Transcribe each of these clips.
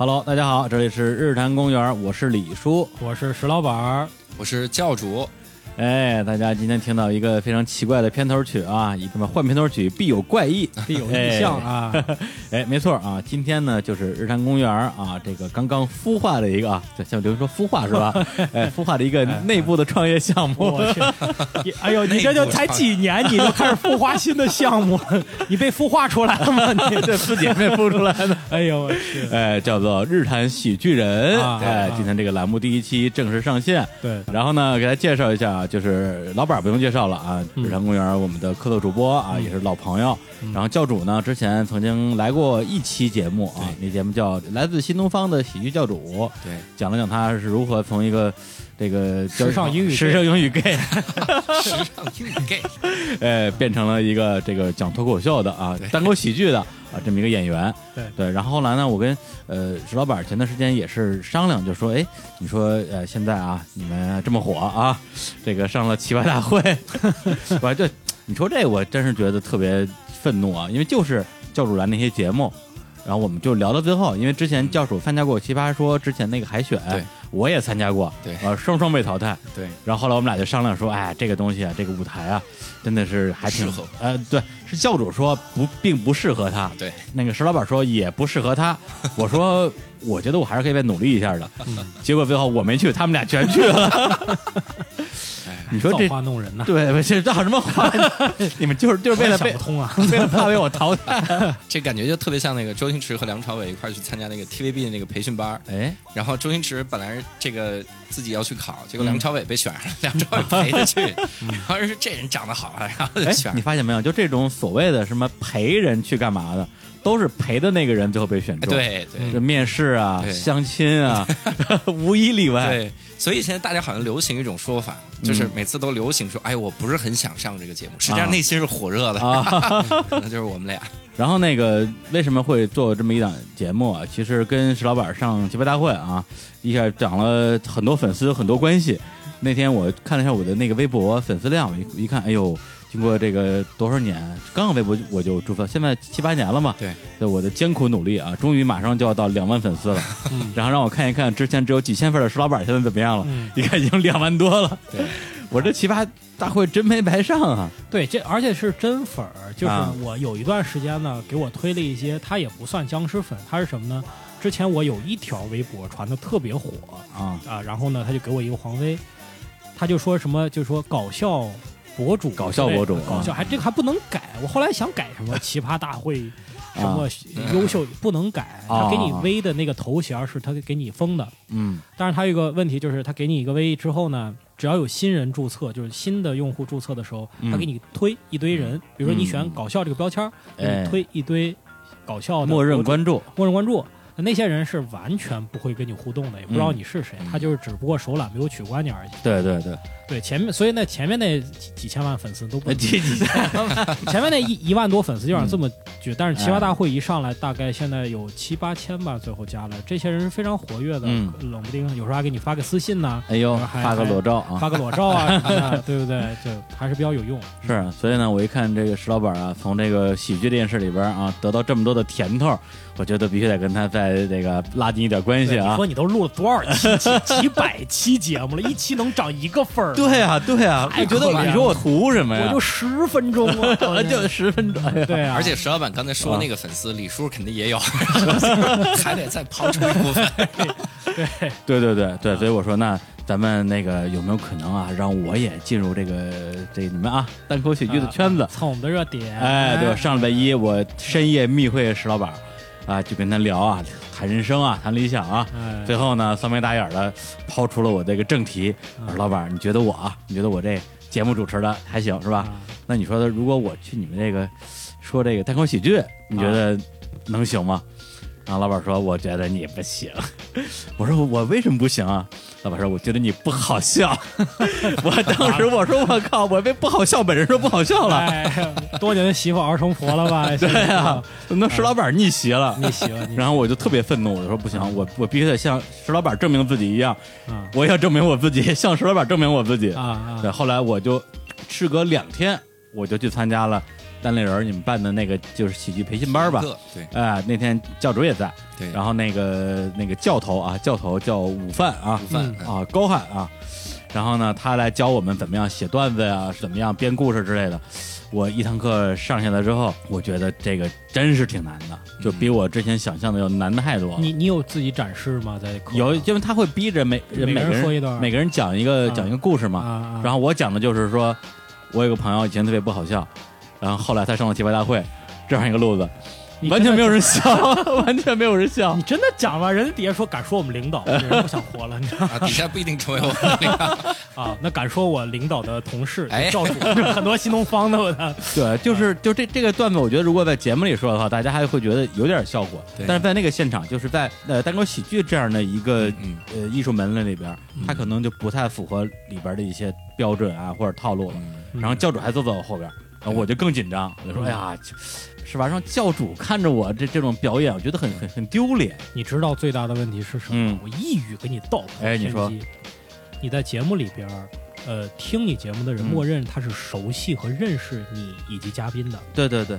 Hello，大家好，这里是日坛公园，我是李叔。我是石老板，我是教主，哎，大家今天听到一个非常奇怪的片头曲啊，一他妈换片头曲必有怪异，必有异象啊！哎，没错啊，今天呢就是日坛公园啊，这个刚刚孵化的一个啊，这像刘说孵化是吧？哎，孵化的一个内部的创业项目。我去，你 哎呦，你这就才几年，你就开始孵化新的项目了？你被孵化出来了吗？你这自己还没孵出来的。哎呦我去！哎，叫做日坛喜剧人。啊哎啊，今天这个栏目第一期正式上线。对，然后呢，给大家介绍一下，就是老板不用介绍了啊，嗯。日坛公园我们的客座主播啊，也是老朋友。然后教主呢，之前曾经来过一期节目啊，那节目叫《来自新东方的喜剧教主》，对，讲了讲他是如何从一个这个时尚英语时尚英语 gay，时尚英语 gay，呃，变成了一个这个讲脱口秀的啊，单口喜剧的啊这么一个演员。对。对，然后后来呢，我跟呃石老板前段时间也是商量，就说，哎，你说呃现在啊你们这么火啊，这个上了奇葩大会，我就你说这我真是觉得特别愤怒啊，因为就是教主来那些节目。然后我们就聊到最后，因为之前教主参加过《奇葩说》之前那个海选，对，我也参加过，对呃，双双被淘汰，对，然后后来我们俩就商量说，哎，这个东西啊，这个舞台啊，真的是还挺适合呃，对，是教主说不，并不适合他。对，那个石老板说也不适合他。我说，我觉得我还是可以再努力一下的。结果最后我没去，他们俩全去了。你说造这化弄人呐！对不？这造什么话呢？你们就是就是为了被想不通啊！为了怕被我淘汰。这感觉就特别像那个周星驰和梁朝伟一块儿去参加那个 TVB 的那个培训班儿，哎，然后周星驰本来这个自己要去考，结果嗯梁朝伟被选上了，梁朝伟陪着去，然后是这人长得好啊，然后就哎选，你发现没有？就这种所谓的什么陪人去干嘛的，都是陪的那个人最后被选哎中。对对这面试啊、相亲啊，无一例外。对，所以现在大家好像流行一种说法，就是每次都流行说，哎，我不是很想上这个节目，实际上内心是火热的，啊，可 能就是我们俩。然后那个为什么会做这么一档节目啊？其实跟石老板上奇葩大会啊，一下涨了很多粉丝，很多关系。那天我看了一下我的那个微博粉丝量，一一看，哎呦，经过这个多少年，刚刚微博我就注册，现在七八年了嘛。对，对我的艰苦努力啊，终于马上就要到两万粉丝了。嗯然后让我看一看之前只有几千份的石老板现在怎么样了，嗯一看 已经两万多了。对，我这奇葩大会真没白上啊！对，这而且是真粉儿，就是啊我有一段时间呢，给我推了一些，他也不算僵尸粉，他是什么呢？之前我有一条微博传的特别火啊，啊，然后呢，他就给我一个黄威，他就说什么，就说搞笑博主搞笑博主啊搞笑还这个还不能改，我后来想改什么奇葩大会。什么优秀不能改，啊他给你 V 的那个头衔是他给你封的，嗯但是他有一个问题，就是他给你一个 V 之后呢，只要有新人注册，就是新的用户注册的时候，嗯他给你推一堆人，比如说你选搞笑这个标签儿，给哎你推一堆搞笑的默认关注。默认关注。那些人是完全不会跟你互动的，也不知道你是谁，他就是只不过手懒没有取关你而已。对对对，对，前面所以那前面那几几千万粉丝都不呃，几千万 前面那一一万多粉丝就让这么举，但是奇哎葩大会一上来，大概现在有七八千吧，最后加了，这些人是非常活跃的，嗯冷不丁有时候还给你发个私信呢、哎呦，发个裸照啊！发个裸照啊对不对？就还是比较有用。是啊，所以呢，我一看这个石老板啊，从这个喜剧这件事里边啊，得到这么多的甜头，我觉得必须得跟他再这个拉近一点关系啊你说。你都录了多少期几几百期节目了，一期能涨一个分儿？对啊，对啊，我觉得你说我图什么呀？我就十分钟啊，就十分钟，对啊，而且石老板刚才说那个粉丝，李叔肯定也有，还得再刨出一部分。对对对对，所以我说那咱们那个有没有可能啊，让我也进入这个这你们啊单口喜剧的圈子？蹭我们的热点，哎，对？上礼拜一我深夜密会石老板啊，就跟他聊啊，谈人生啊，谈理想啊。哎，最后呢，三眉大眼的抛出了我这个正题，我说老板，你觉得我啊，你觉得我这节目主持的还行是吧？啊那你说的，如果我去你们这个说这个单口喜剧，你觉得能行吗？然后老板说：“我觉得你不行。”我说：“我为什么不行啊？”老板说：“我觉得你不好笑。”我当时我说：“我靠，我被不好笑本人说不好笑了。哎，多年的媳妇熬成婆了吧？对呀、那石老板逆袭了。逆袭了然后我就特别愤怒，我说不行，我我必须得像石老板证明自己一样，啊我也要证明我自己，向石老板证明我自己。对，后来我就事隔两天，我就去参加了单立人你们办的那个就是喜剧培训班吧？课对哎，那天教主也在，对，然后那个那个教头啊，教头叫午饭啊午饭嗯啊高汉啊，然后呢，他来教我们怎么样写段子呀，怎么样编故事之类的。我一堂课上下来之后，我觉得这个真是挺难的，就比我之前想象的要难太多了。你你有自己展示吗？在课有，因为他会逼着每每个每个人说一段每个人讲一个啊讲一个故事嘛。啊啊，然后我讲的就是说，我有个朋友以前特别不好笑，然后后来他上了奇葩大会，这样一个路子，完全没有人笑，完全没有人笑你。真的讲了，人家底下说敢说我们领导，这 人不想活了，你知道吗？啊，底下不一定成为我们领导。啊，那敢说我领导的同事，哎教主，很多新东方的我的，对，就是就这这个段子，我觉得如果在节目里说的话，大家还会觉得有点效果。对但是在那个现场，就是在呃单口喜剧这样的一个嗯，呃艺术门类里边，它可能就不太符合里边的一些标准啊或者套路了。嗯然后教主还坐在我后边，我就更紧张，我就说：“哎呀，是吧？让教主看着我这这种表演，我觉得很很很丢脸。你知道最大的问题是什么？嗯。我一语给你道破哎你说，你在节目里边，呃，听你节目的人嗯。默认他是熟悉和认识你以及嘉宾的，”对对对，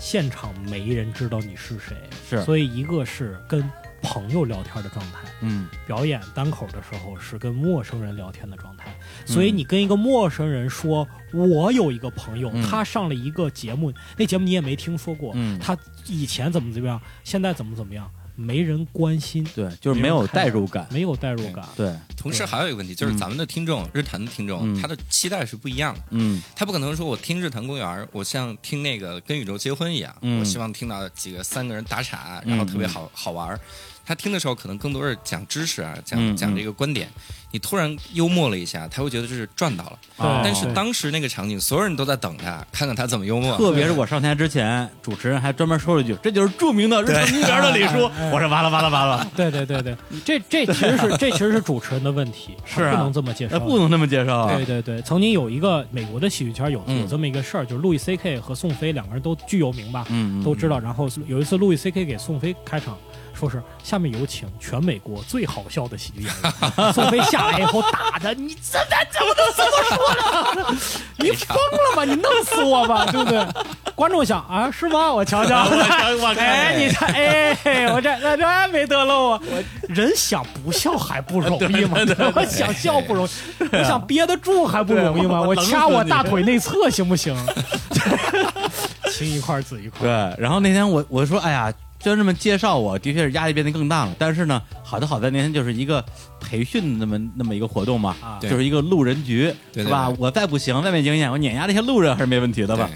现场没人知道你是谁，是，所以一个是跟朋友聊天的状态，嗯。表演单口的时候是跟陌生人聊天的状态，所以你跟一个陌生人说，我有一个朋友，嗯。他上了一个节目，那节目你也没听说过，嗯，他以前怎么怎么样，现在怎么怎么样，没人关心，对，就是没有代入感。没有代入感。对，同时还有一个问题，就是嗯。咱们的听众，日坛的听众，嗯。他的期待是不一样的。嗯。他不可能说我听日坛公园，我像听那个跟宇宙结婚一样，嗯。我希望听到几个三个人打岔，然后特别好、好玩儿。他听的时候可能更多是讲知识啊，讲、嗯讲这个观点。你突然幽默了一下，他会觉得这是赚到了。对但是当时那个场景，所有人都在等他，看看他怎么幽默。特别是我上台之前，主持人还专门说了一句：“这就是著名的日坛公园的李叔。”我说：“完了完了完了，对对对对，这这其实是这其实是主持人的问题，是不能这么介绍。那不能这么介绍啊。对对对，曾经有一个美国的喜剧圈有嗯有这么一个事儿，就是路易 C K 和宋飞两个人都巨有名吧，都知道。然后有一次路易 C K 给宋飞开场，说是下面有请全美国最好笑的喜剧演员。宋飞下来以后打他，你这这怎么能这么说呢？你疯了吧？你弄死我吧，对不对？观众想啊，是吗？我瞧瞧，我哎，你看，哎，我这这这没得漏啊！我人想不笑还不容易吗？我想笑不容易，我想憋得住还不容易吗？我我掐我大腿内侧行不行？青一块儿紫一块对。，然后那天我我说：“哎呀，就这么介绍我，的确是压力变得更大了。但是呢，好的好在那天就是一个培训那么那么一个活动嘛，啊就是一个路人局，是吧？我再不行，再没经验，我碾压这些路人还是没问题的吧？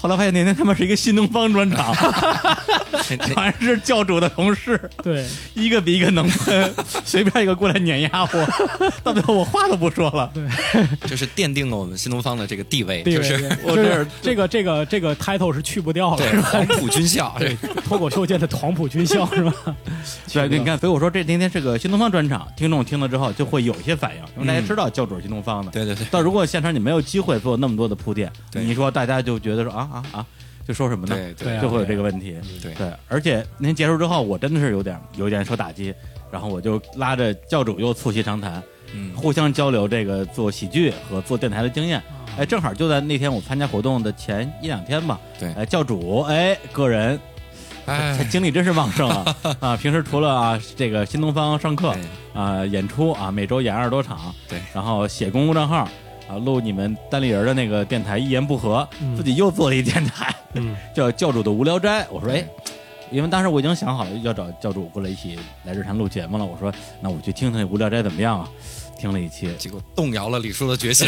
后来发现那天他们是一个新东方专场，全是教主的同事，对，一个比一个能喷，随便一个过来碾压我，到最后我话都不说了。对，就是奠定了我们新东方的这个地位，就是我这就是这个这个这个 title 是去不掉了，对？黄埔军校，对，脱口秀界的黄埔军校是吧？对，你看，所以我说这今天是个新东方专场，听众听了之后就会有一些反应，因为大家知道教主是新东方的。对对对，但如果现场你没有机会做那么多的铺垫，你说大家就觉得说啊啊啊，就说什么呢？对对啊就会有这个问题。对对，而且那天结束之后，我真的是有点有点受打击，然后我就拉着教主又促膝长谈，嗯，互相交流这个做喜剧和做电台的经验。哎，正好就在那天我参加活动的前一两天吧。对哎，教主哎个人哎，精力真是旺盛啊 啊！平时除了啊这个新东方上课对啊演出啊，每周演二十多场，对然后写公共账号啊，录你们单立人的那个电台一言不合，嗯自己又做了一电台嗯，叫教主的无聊斋。我说哎。因为当时我已经想好了要找教主过来一起来日常录节目了，我说那我去听听无聊斋怎么样啊？听了一期，结果动摇了李叔的决心。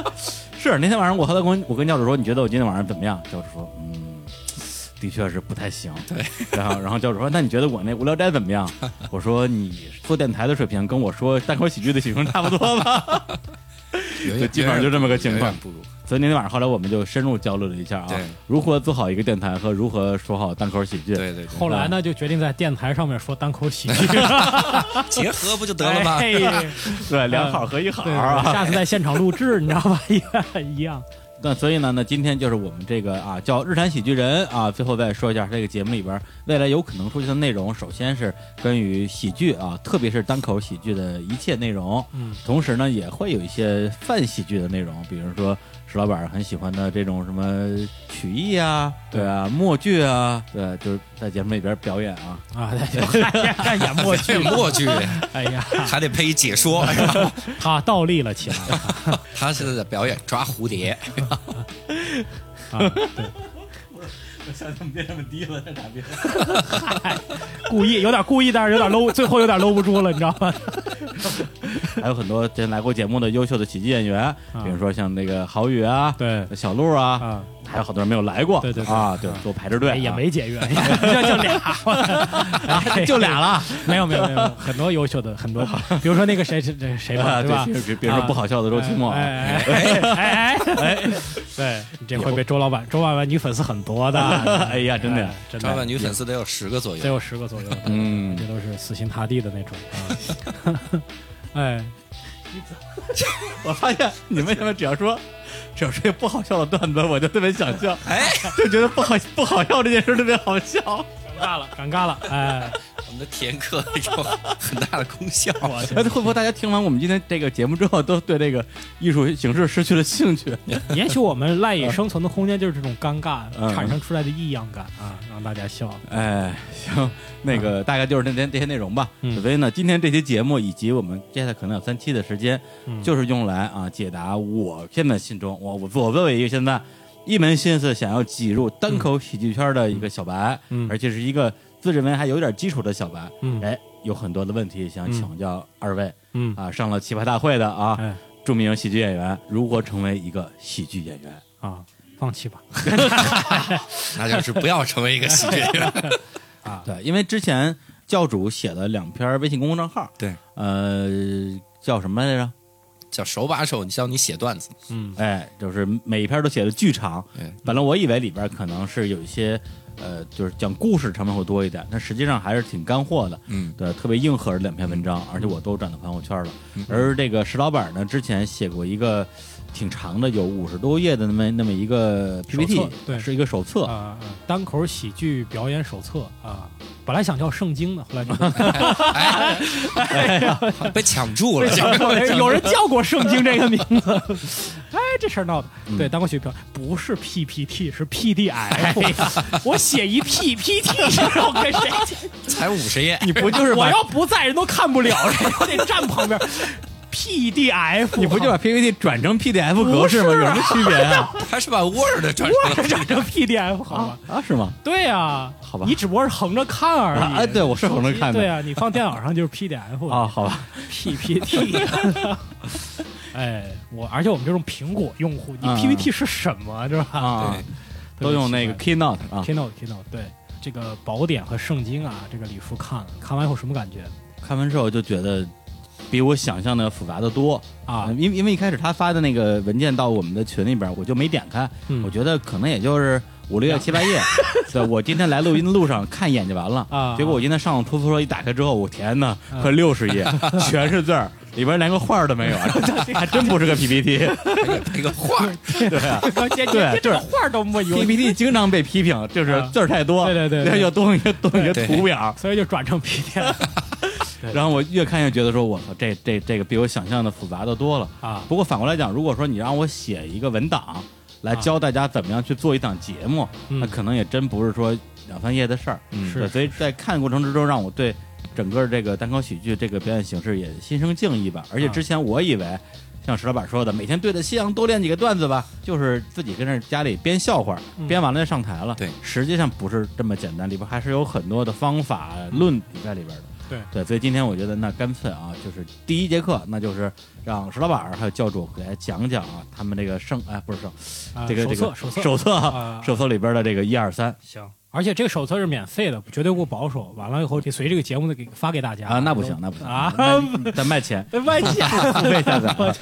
是那天晚上我和他跟我跟教主说，你觉得我今天晚上怎么样？教主说，嗯，的确是不太行。对，然后然后教主说，那你觉得我那无聊斋怎么样？我说你做电台的水平跟我说单口喜剧的水平差不多吧。有就基本上就这么个情况不如所以那天晚上后来我们就深入交流了一下啊，如何做好一个电台和如何说好单口喜剧。对对对，后来呢，就决定在电台上面说单口喜剧，结合不就得了吗？哎 对，两好合一好对，啊。下次在现场录制，你知道吧？一一样。那所以呢，那今天就是我们这个啊叫日产喜剧人啊，最后再说一下这个节目里边未来有可能出现的内容。首先是关于喜剧啊，特别是单口喜剧的一切内容，嗯，同时呢也会有一些泛喜剧的内容，比如说石老板很喜欢的这种什么曲艺啊，对。啊，默剧啊，对，就是在节目里边表演啊。啊，在，演默剧，默剧，哎呀，还得配一解说。他倒立了起来。他是在表演抓蝴蝶，啊，对，我想怎么变这么低了，这傻逼！嗨，故意有点故意，但是有点搂，最后有点搂不住了，你知道吗？还有很多之前来过节目的优秀的喜剧演员，比如说像那个郝宇啊，对小鹿啊，啊，还有好多人没有来过，对对对。啊，对，都排着队啊，也没解约，就就俩，哎就俩了，没有没有没有，很多优秀的很多，比如说那个谁谁谁谁吧，啊，对吧？比比如说不好笑的周奇墨，哎哎哎哎哎，对，这会被周老板周老板女粉丝很多的，哎呀，真的真的，周老板女粉丝得有十个左右。得有十个左右，嗯。这都是死心塌地的那种。啊。哎，我发现你们现在只要说只要说不好笑的段子，我就特别想笑，哎，就觉得不好不好笑这件事特别好笑。尴尬了，尴尬了，哎，我们的体验课有很大的功效。我去哎，会不会大家听完我们今天这个节目之后，都对这个艺术形式失去了兴趣？也许我们赖以生存的空间就是这种尴尬嗯产生出来的异样感啊，让大家笑。哎，行，那个大概就是那天这些内容吧。嗯所以呢，今天这期节目以及我们接下来可能有三期的时间，嗯就是用来啊解答我现在心中我我我作为一个现在一门心思想要挤入单口喜剧圈的一个小白，嗯而且是一个自认为还有点基础的小白，嗯哎，有很多的问题想请教二位、嗯，啊，上了奇葩大会的啊，哎著名喜剧演员如何成为一个喜剧演员？啊，放弃吧。那就是不要成为一个喜剧演员 啊。对，因为之前教主写了两篇微信公众账号，对，呃，叫什么来着？叫手把手教你写段子。嗯哎，就是每一篇都写的巨长。对，本来我以为里边可能是有一些，呃，就是讲故事成分会多一点，但实际上还是挺干货的。嗯，对，特别硬核的两篇文章，而且我都转到朋友圈了。而这个石老板呢，之前写过一个挺长的，有五十多页的那么那么一个 PPT，对是一个手册。啊啊，单口喜剧表演手册啊，本来想叫圣经的，后来就被抢注了。有人叫过圣经这个名字，哎，这事儿闹的。嗯对，单口喜剧表不是 PPT，是 PDF。我写一 PPT，让我跟谁去？才五十页，你不就是我要不在，人都看不了，人我得站旁边。PDF，你不就把 PPT 转成 PDF 格式吗？有什么区别啊？还是把 Word 转我成转成 PDF 好吗？啊，是吗？对呀，好吧你只不过是横着看而已。啊，对，我是横着看的。对啊，你放电脑上就是 PDF 啊，好吧，PPT。哎，我而且我们这种苹果用户，你嗯 PPT 是什么，是吧？啊，对都用那个 Keynote 啊。Keynote Keynote，对这个宝典和圣经啊，这个李叔看了，看完以后什么感觉看完之后就觉得比我想象的复杂的多。啊。嗯？因为因为一开始他发的那个文件到我们的群里边，我就没点开，嗯。我觉得可能也就是五六页七八页。对，我今天来录音的路上看一眼就完了。啊。结果我今天上出租车一打开之后，我天哪，啊。快六十页，全是字儿，里边连个画都没有，还真不是个 PPT。还给配个画。对啊。这对就是画都没有，，PPT 经常被批评，就是啊。字儿太多，对对对对。要动一个动一个图表。所以就转成 PDF 然后我越看越觉得说，我操，这这这个比我想象的复杂的多了。啊不过反过来讲，如果说你让我写一个文档来教大家怎么样去做一档节目，嗯那可能也真不是说两三页的事儿。嗯，是所以在看过程之中，让我对整个这个单口喜剧这个表演形式也心生敬意吧。而且之前我以为。像石老板说的，每天对着夕阳多练几个段子吧，就是自己跟着家里编笑话，嗯编完了就上台了。对实际上不是这么简单，里边还是有很多的方法论在里边的。对对，所以今天我觉得那干脆啊，就是第一节课，那就是让石老板还有教主给大家讲讲啊，他们这个圣哎不是圣，这个这个手册手册手册里边的这个一二三行。而且这个手册是免费的，绝对不保守。完了以后，得随这个节目的给发给大家啊，那不行，那不行啊得卖钱，外加付费下载啊。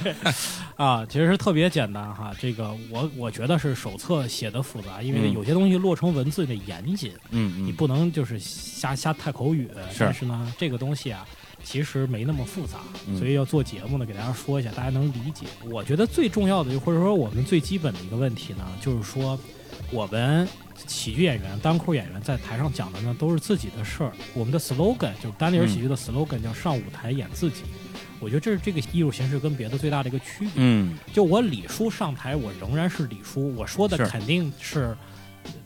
啊，其实是特别简单哈。这个我我觉得是手册写的复杂，因为嗯有些东西落成文字得严谨，嗯嗯，你不能就是瞎瞎太口语。是但是呢，这个东西啊，其实没那么复杂，嗯所以要做节目呢，给大家说一下，大家能理解。我觉得最重要的，或者说我们最基本的一个问题呢，就是说我们喜剧演员、单口演员在台上讲的呢都是自己的事儿。我们的 slogan 就是单立人喜剧的 slogan 叫上舞台演自己。我觉得这是这个艺术形式跟别的最大的一个区别。嗯就我李叔上台，我仍然是李叔，我说的肯定是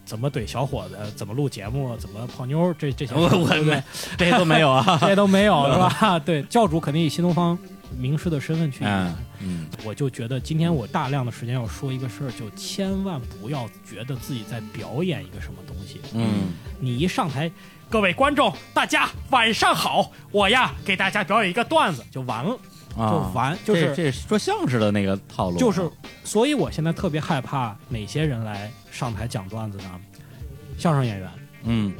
怎么怼小伙子，怎么录节目，怎么泡妞，这这些对不对？这些都没有啊。这些都没有是吧？对，教主肯定以新东方名师的身份去演。嗯嗯，我就觉得今天我大量的时间要说一个事儿，就千万不要觉得自己在表演一个什么东西。嗯你一上台，各位观众，大家晚上好，我呀给大家表演一个段子就完了，就啊，完，就是这这说相声的那个套路，就是，所以我现在特别害怕哪些人来上台讲段子呢？相声演员，嗯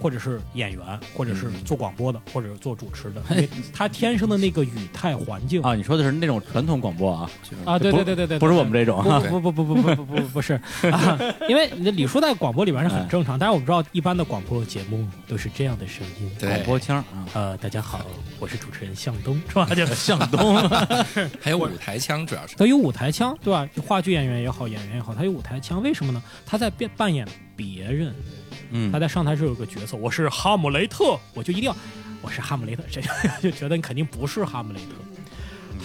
或者是演员，或者是做广播的，或者是做主持的，因为他天生的那个语态环境啊，你说的是那种传统广播啊，啊，对对对对对，不是我们这种啊。不不不不不不不不不是啊，因为你的李叔在广播里边是很正常，但是我们知道一般的广播节目都是这样的声音。对广播腔啊，呃，大家好，我是主持人向东，是吧？就向东，还有舞台腔，主要是他有舞台腔，对吧？话剧演员也好，演员也好，他有舞台腔，为什么呢？他在变扮演别人，嗯他在上台时候有个角色，我是哈姆雷特，我就一定要，我是哈姆雷特，这就觉得你肯定不是哈姆雷特。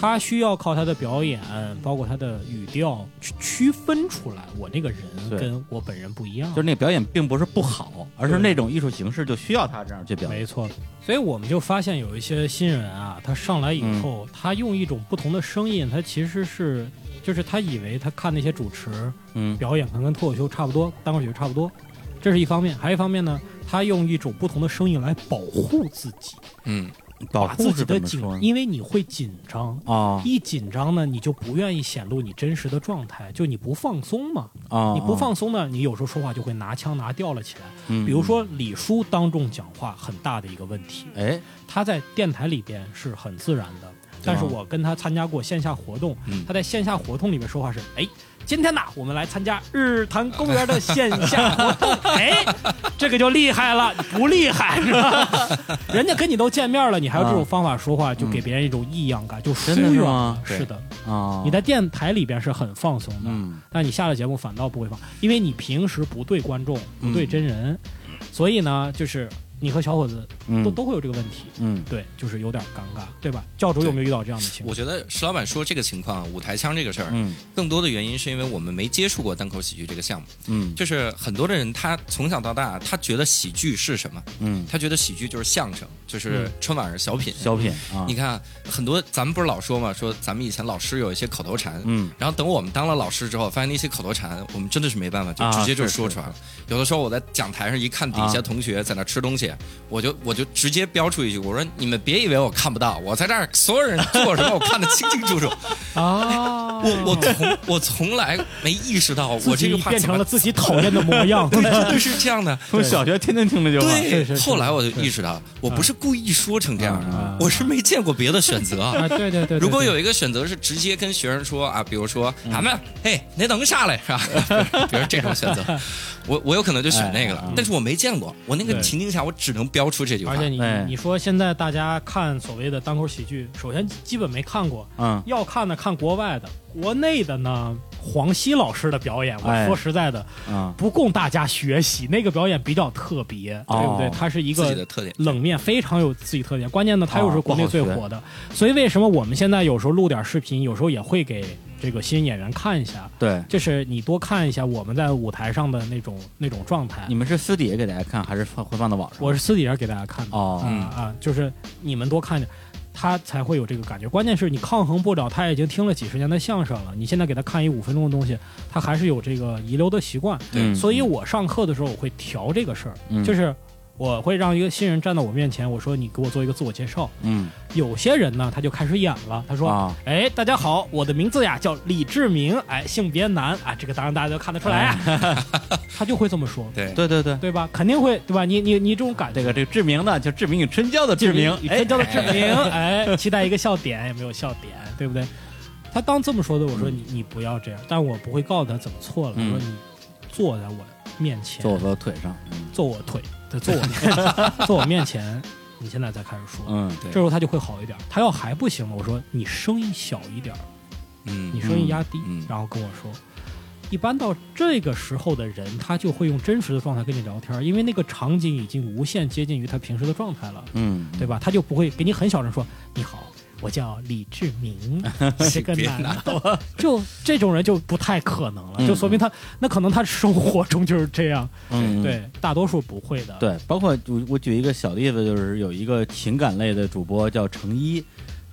他需要靠他的表演，包括他的语调去区分出来，我那个人跟我本人不一样。就是那个表演并不是不好，而是那种艺术形式就需要他这样去表演。没错，所以我们就发现有一些新人啊，他上来以后，他用一种不同的声音，他其实是，就是他以为他看那些主持嗯表演，可能跟脱口秀差不多，单口喜剧差不多，这是一方面；还有一方面呢，他用一种不同的声音来保护自己，嗯，保护自己的紧？因为你会紧张。啊一紧张呢，你就不愿意显露你真实的状态，就你不放松嘛。啊，你不放松呢，你有时候说话就会拿腔拿调了起来。嗯，比如说李叔当众讲话，很大的一个问题。哎，他在电台里边是很自然的，但是我跟他参加过线下活动，嗯。他在线下活动里面说话是，哎，今天呐，我们来参加日坛公园的线下活动，哎，这个就厉害了，不厉害是吧？人家跟你都见面了，你还有这种方法说话，就给别人一种异样感，就真的是的，啊，你在电台里边是很放松的，嗯。但你下了节目反倒不会放，因为你平时不对观众，不对真人，所以呢，就是你和小伙子都、嗯都会有这个问题。嗯对，就是有点尴尬，对吧？教主有没有遇到这样的情况？我觉得石老板说这个情况，舞台腔这个事儿，嗯更多的原因是因为我们没接触过单口喜剧这个项目。嗯就是很多的人，他从小到大，他觉得喜剧是什么？嗯，他觉得喜剧就是相声，就是春晚上小品。小品啊，你看，很多咱们不是老说嘛，说咱们以前老师有一些口头禅，嗯然后等我们当了老师之后，发现那些口头禅，我们真的是没办法，就啊直接就说出来了。有的时候我在讲台上一看底下啊同学在那吃东西，我就我就直接标出一句，我说你们别以为我看不到，我在这儿所有人做什么我看得清清楚楚。啊，我我从我从来没意识到我这个话变成了自己讨厌的模样，对，真的是这样的。从小学天天听这句话，对，后来我就意识到，我不是故意说成这样的，啊我是没见过别的选择。啊，对对对对，如果有一个选择是直接跟学生说啊，比如说俺们，嘿，你等下来是吧？比如这种选择，我我有可能就选那个哎哎了，但是我没见过，我那个情境下我只能标出这句话。而。且你哎。你说现在大家看所谓的单口喜剧，首先基本没看过，嗯。要看的看国外的，国内的呢，黄西老师的表演，我哎。说实在的，嗯。不供大家学习，那个表演比较特别，哦。对不对？它是一个自己的特点，冷面，非常有自己特点。关键呢，它又是哦国内最火的，所以为什么我们现在有时候录点视频，有时候也会给这个新演员看一下，对，就是你多看一下我们在舞台上的那种那种状态你。们是私底下给大家看，还是放会放到网上？我是私底下给大家看的，哦啊啊，就是你们多看着。他才会有这个感觉。关键是你抗衡不了，他已经听了几十年的相声了，你现在给他看一五分钟的东西，他还是有这个遗留的习惯。嗯所以我上课的时候我会调这个事儿，嗯就是我会让一个新人站到我面前，我说你给我做一个自我介绍。嗯。有些人呢，他就开始演了，他说：“啊哎，大家好，我的名字呀叫李志明，哎，性别男，啊，这个当然大家都看得出来啊。他就会这么说，对对对。对，对吧？肯定会，对吧？你你你这种感觉，这个这个志明呢，就志明与春娇的志明，哎。与春娇的志明，哎，期待一个笑点，也没有笑点，对不对？他当这么说的，我说你你不要这样，但我不会告诉他怎么错了。我嗯说你坐在我面前，坐我的腿上，嗯坐我腿，对，坐我面，坐我面前，你现在再开始说。嗯对这时候他就会好一点。他要还不行了，我说你声音小一点，嗯你声音压低，嗯然后跟我说。一般到这个时候的人，他就会用真实的状态跟你聊天，因为那个场景已经无限接近于他平时的状态了，嗯，对吧？他就不会给你很小声说：“你好，我叫李志明，是个别男的。”就 这种人就不太可能了，嗯就说明他那可能他生活中就是这样，嗯，对，大多数不会的。对，包括我我举一个小例子，就是有一个情感类的主播叫程一，嗯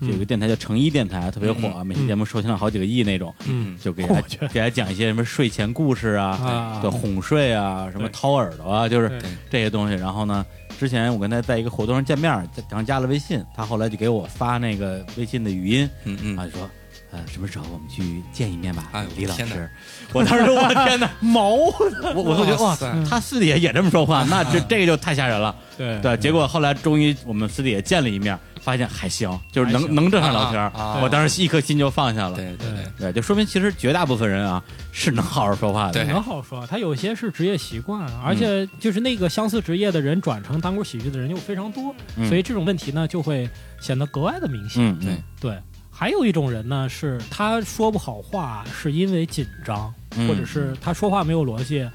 有一个电台叫成一电台，特别火，嗯每期节目收听了好几个亿那种，嗯，就给大我觉得给大家讲一些什么睡前故事啊，啊对，哄睡啊，什么掏耳朵啊，就是这些东西。然后呢，之前我跟他在一个活动上见面，然后加了微信，他后来就给我发那个微信的语音，嗯嗯。啊，就说。呃，什么时候我们去见一面吧，哎李老师？我当时说，我天哪，毛，我我就觉得哇他私底下也这么说话，那这这个就太吓人了。对对，结果后来终于我们私底下见了一面，发现还行，就是能能正常聊天啊啊啊我当时一颗心就放下了。对对对，对，就说明其实绝大部分人啊是能好好说话的。对很好说，他有些是职业习惯，而且就是那个相似职业的人转成单口喜剧的人又非常多，嗯所以这种问题呢就会显得格外的明显。嗯，对嗯对，还有一种人呢是他说不好话，是因为紧张，嗯或者是他说话没有逻辑，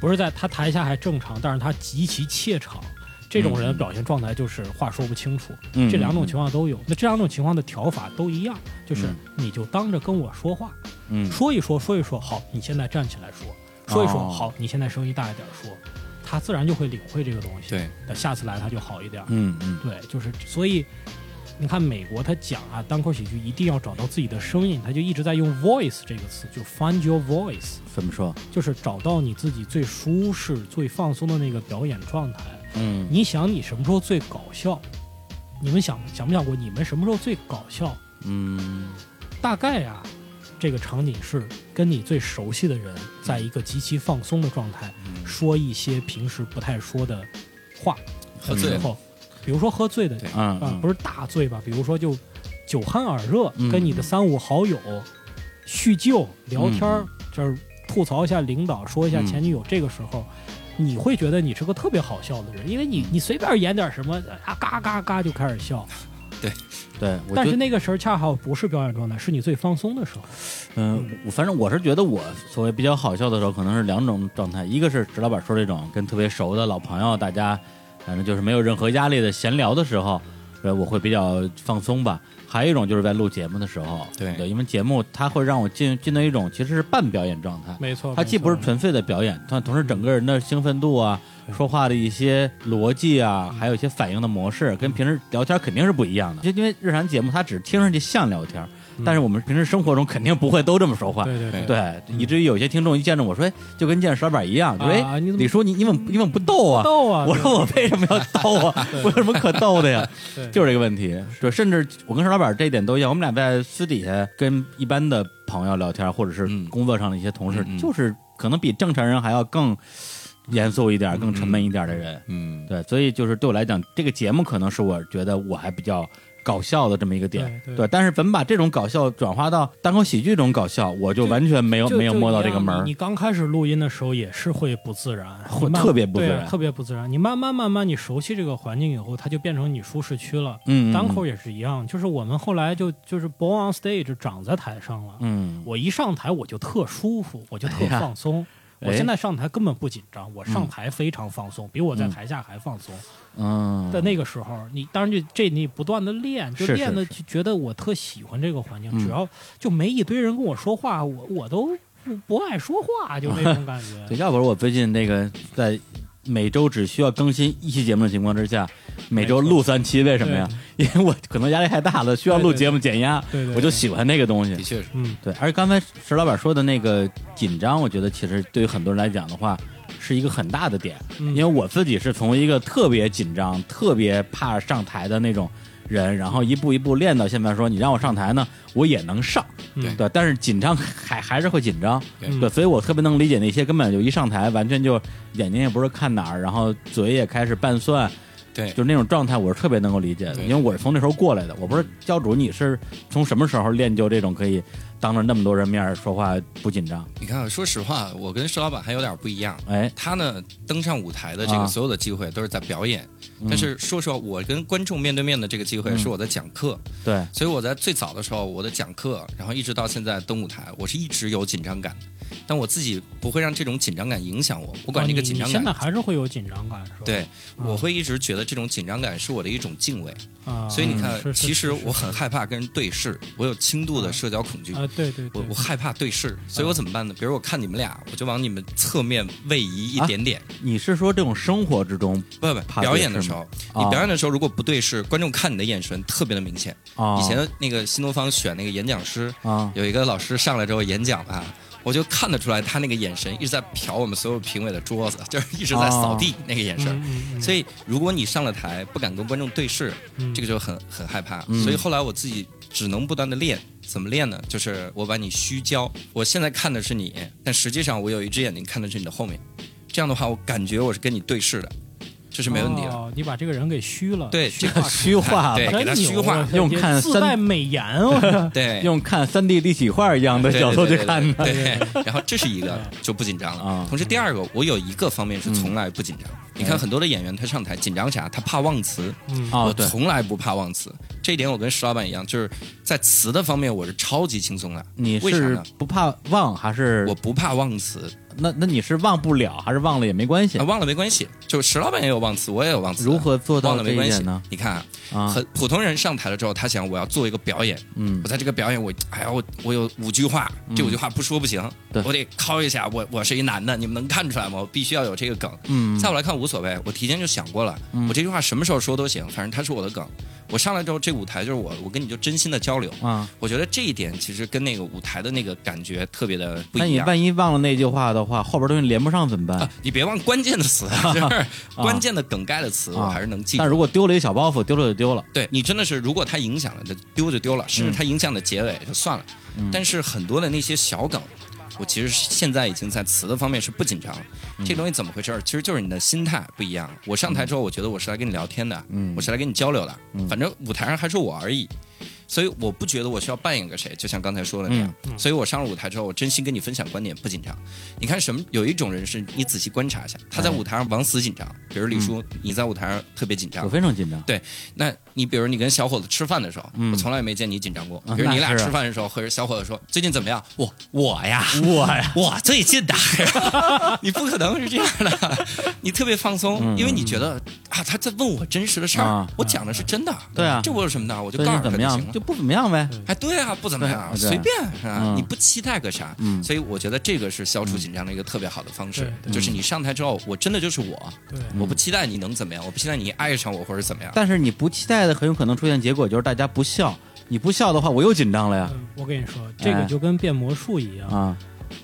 不是在他台下还正常，但是他极其怯场。这种人的表现状态就是话说不清楚，嗯这两种情况都有。那这两种情况的调法都一样，就是嗯你就当着跟我说话，嗯说一说，说一说，好，你现在站起来说，说一说，哦好，你现在声音大一点说，他自然就会领会这个东西。对，那下次来他就好一点。嗯嗯对，就是所以你看美国他讲啊，单口喜剧一定要找到自己的声音，他就一直在用 voice 这个词，就 find your voice，怎么说？就是找到你自己最舒适、最放松的那个表演状态。嗯你想你什么时候最搞笑？你们想想没想过你们什么时候最搞笑？嗯大概啊、这个场景是跟你最熟悉的人，在一个极其放松的状态，说一些平时不太说的话喝醉了的时候，比如说喝醉的对嗯啊，不是大醉吧？比如说就酒酣耳热，嗯跟你的三五好友叙旧聊天就是吐槽一下领导，说一下前女友。这个时候，你会觉得你是个特别好笑的人，因为你你随便演点什么啊，嘎嘎嘎就开始笑。对，对但是那个时候恰好不是表演状态，是你最放松的时候。嗯，我反正我是觉得我所谓比较好笑的时候，可能是两种状态，一个是石老板说这种跟特别熟的老朋友，大家反正就是没有任何压力的闲聊的时候，呃，我会比较放松吧。还有一种就是在录节目的时候，对对，因为节目它会让我进进到一种其实是半表演状态，没错，它既不是纯粹的表演，它同时整个人的兴奋度啊、说话的一些逻辑啊，还有一些反应的模式，跟平时聊天肯定是不一样的。就因为日常节目它只听上去像聊天，但是我们平时生活中肯定不会都这么说话。对对对对，以至于有些听众一见着我说，哎，就跟见着石老板一样，就说，哎，啊你怎么李叔，你你怎么你怎么不逗啊？逗啊！我说我为什么要逗啊？我有什么可逗的呀？就是这个问题。对，甚至我跟石老板这一点都一样，我们俩在私底下跟一般的朋友聊天，或者是嗯工作上的一些同事，就是可能比正常人还要更严肃一点、更沉闷一点的人。嗯，对，所以就是对我来讲，这个节目可能是我觉得我还比较搞笑的这么一个点。对对但是怎么把这种搞笑转化到单口喜剧这种搞笑，我就完全没有没有摸到这个门儿你。你刚开始录音的时候也是会不自然，会慢特别不自然特别不自然。你慢慢慢慢，你熟悉这个环境以后，它就变成你舒适区了。嗯，嗯单口也是一样，就是我们后来就就是 born on stage 长在台上了。嗯，我一上台我就特舒服，我就特放松。我哎现在上台根本不紧张，我上台非常放松，比我在台下还放松。嗯，在那个时候，你当然就这你不断的练，就练的就觉得我特喜欢这个环境，嗯只要就没一堆人跟我说话，我我都不不爱说话，就那种感觉。对，要不是我最近那个在每周只需要更新一期节目的情况之下，每周录三期，为什么呀？因为我可能压力太大了，需要录节目减压，对对，我就喜欢那个东西。的。确是，嗯，对，而刚才石老板说的那个紧张，我觉得其实对于很多人来讲的话，是一个很大的点。嗯。因为我自己是从一个特别紧张、特别怕上台的那种人，然后一步一步练到现在说，你让我上台呢，我也能上，嗯对，但是紧张还还是会紧张，对对，所以我特别能理解那些根本就一上台完全就眼睛也不知道看哪儿，然后嘴也开始拌蒜。对就是那种状态，我是特别能够理解的，因为我是从那时候过来的。我不是教主，你是从什么时候练就这种可以当着那么多人面说话不紧张？你看，说实话，我跟石老板还有点不一样。哎，他呢，登上舞台的这啊。个所有的机会都是在表演，但是说实话，我跟观众面对面的这个机会嗯。是我在讲课，对，所以我在最早的时候，我的讲课，然后一直到现在登舞台，我是一直有紧张感，但我自己不会让这种紧张感影响我，我管这个紧张感现在。还是会有紧张感，是吧？对，嗯我会一直觉得这种紧张感是我的一种敬畏，啊，所以你看，是是其实我很害怕跟人对视，我有轻度的社交恐惧。啊，对对对，我我害怕对视，所以我怎么办呢？比如我看你们俩，我就往你们侧面位移一点点。你是说这种生活之中不不，表演的时候，啊你表演的时候如果不对视，观众看你的眼神特别的明显。啊？以前那个新东方选那个演讲师，啊有一个老师上来之后演讲吧，我就看得出来他那个眼神一直在瞟我们所有评委的桌子，就是一直在扫地那个眼神。所以，如果你上了台不敢跟观众对视，嗯这个就很很害怕。嗯所以后来我自己只能不断的练，怎么练呢？就是我把你虚焦，我现在看的是你，但实际上我有一只眼睛看的是你的后面。这样的话，我感觉我是跟你对视的，这是没问题的。哦，你把这个人给虚了，对虚化虚化对，给他虚化。啊用看三自带美颜，哦 对，用看三 D 立体画一样的角度去对对看的。对对，然后这是一个就不紧张了。啊。同时第二个，我有一个方面是从来不紧张。你看很多的演员他上台紧张啥？他怕忘词。嗯。哦，我对，从来不怕忘词，这一点我跟石老板一样，就是在词的方面我是超级轻松的。你是不怕忘还是？我不怕忘词，那那你是忘不了还是忘了也没关系啊，？忘了没关系。就石老板也有忘词，我也有忘词。如何做到忘了没关系呢？你看啊，啊，很普通人上台了之后，他想我要做一个表演，嗯我在这个表演我哎呀我我有五句话，这五句话不说不行，对我得敲一下，我我是一男的，你们能看出来吗？我必须要有这个梗。嗯在我来看无所谓，我提前就想过了，我这句话什么时候说都行，反正它是我的梗。我上来之后，这舞台就是我，我跟你就真心的交流。啊，我觉得这一点其实跟那个舞台的那个感觉特别的不一样。那你万一忘了那句话的话，后边东西连不上怎么办啊？，你别忘关键的词，就是关键的梗概的词，我还是能记住。但如果丢了一小包袱，丢了就丢了。对你真的是，如果它影响了，就丢就丢了，甚至它影响的结尾就算了。嗯但是很多的那些小梗，我其实现在已经在词的方面是不紧张这东西怎么回事儿？其实就是你的心态不一样。我上台之后，我觉得我是来跟你聊天的，嗯我是来跟你交流的，嗯反正舞台上还是我而已。所以我不觉得我需要扮演个谁，就像刚才说的那样。嗯嗯所以我上了舞台之后，我真心跟你分享观点，不紧张。你看什么？有一种人是你仔细观察一下，他在舞台上往死紧张，比如李叔，你在舞台上特别紧张我，非常紧张。对那你比如你跟小伙子吃饭的时候，嗯我从来没见你紧张过。啊比如你俩吃饭的时候，或者小伙子说最近怎么样？我我呀，我呀，我最近的，你不可能是这样的，你特别放松，嗯因为你觉得啊他在问我真实的事儿啊，我讲的是真的，对啊这我有什么的？我就告诉他？就行了就。不怎么样呗。哎，对啊，不怎么样，随便是吧嗯？你不期待个啥？嗯所以我觉得这个是消除紧张的一个特别好的方式就是你上台之后，我真的就是我，对，我不期待你能怎么样，我不期待你爱上我或者怎么样。但是你不期待的，很有可能出现结果就是大家不笑。你不笑的话，我又紧张了呀。嗯我跟你说，这个哎就跟变魔术一样，啊，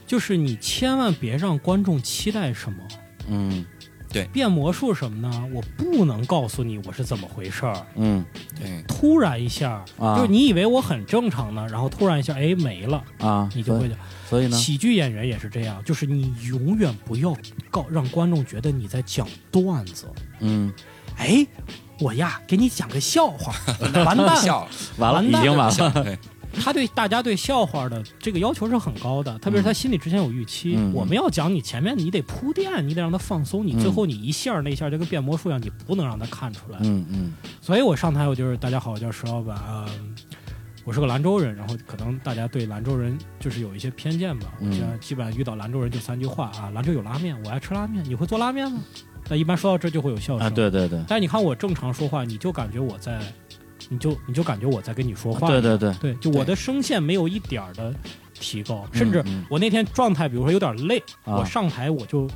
就是你千万别让观众期待什么。嗯变魔术什么呢？我不能告诉你我是怎么回事儿，嗯对，突然一下，啊就是你以为我很正常呢，然后突然一下，哎，没了，啊，你就会所以所以呢，喜剧演员也是这样，就是你永远不要告让观众觉得你在讲段子。嗯，哎，我呀，给你讲个笑话，完蛋，笑，完了，完蛋已经完了。对，他对大家对笑话的这个要求是很高的，特别是他心里之前有预期。我们要讲你前面你得铺垫，你得让他放松，你最后你一下那一下就跟变魔术一样，你不能让他看出来。嗯嗯所以我上台我就是大家好，我叫石老板，嗯，我是个兰州人，然后可能大家对兰州人就是有一些偏见吧。嗯我现在基本上遇到兰州人就三句话啊，兰州有拉面，我爱吃拉面，你会做拉面吗？那一般说到这就会有笑声。啊，对对对，但是你看我正常说话，你就感觉我在，你就你就感觉我在跟你说话。对对对，对，就我的声线没有一点儿的提高，甚至嗯我那天状态，比如说有点累，啊我上台我就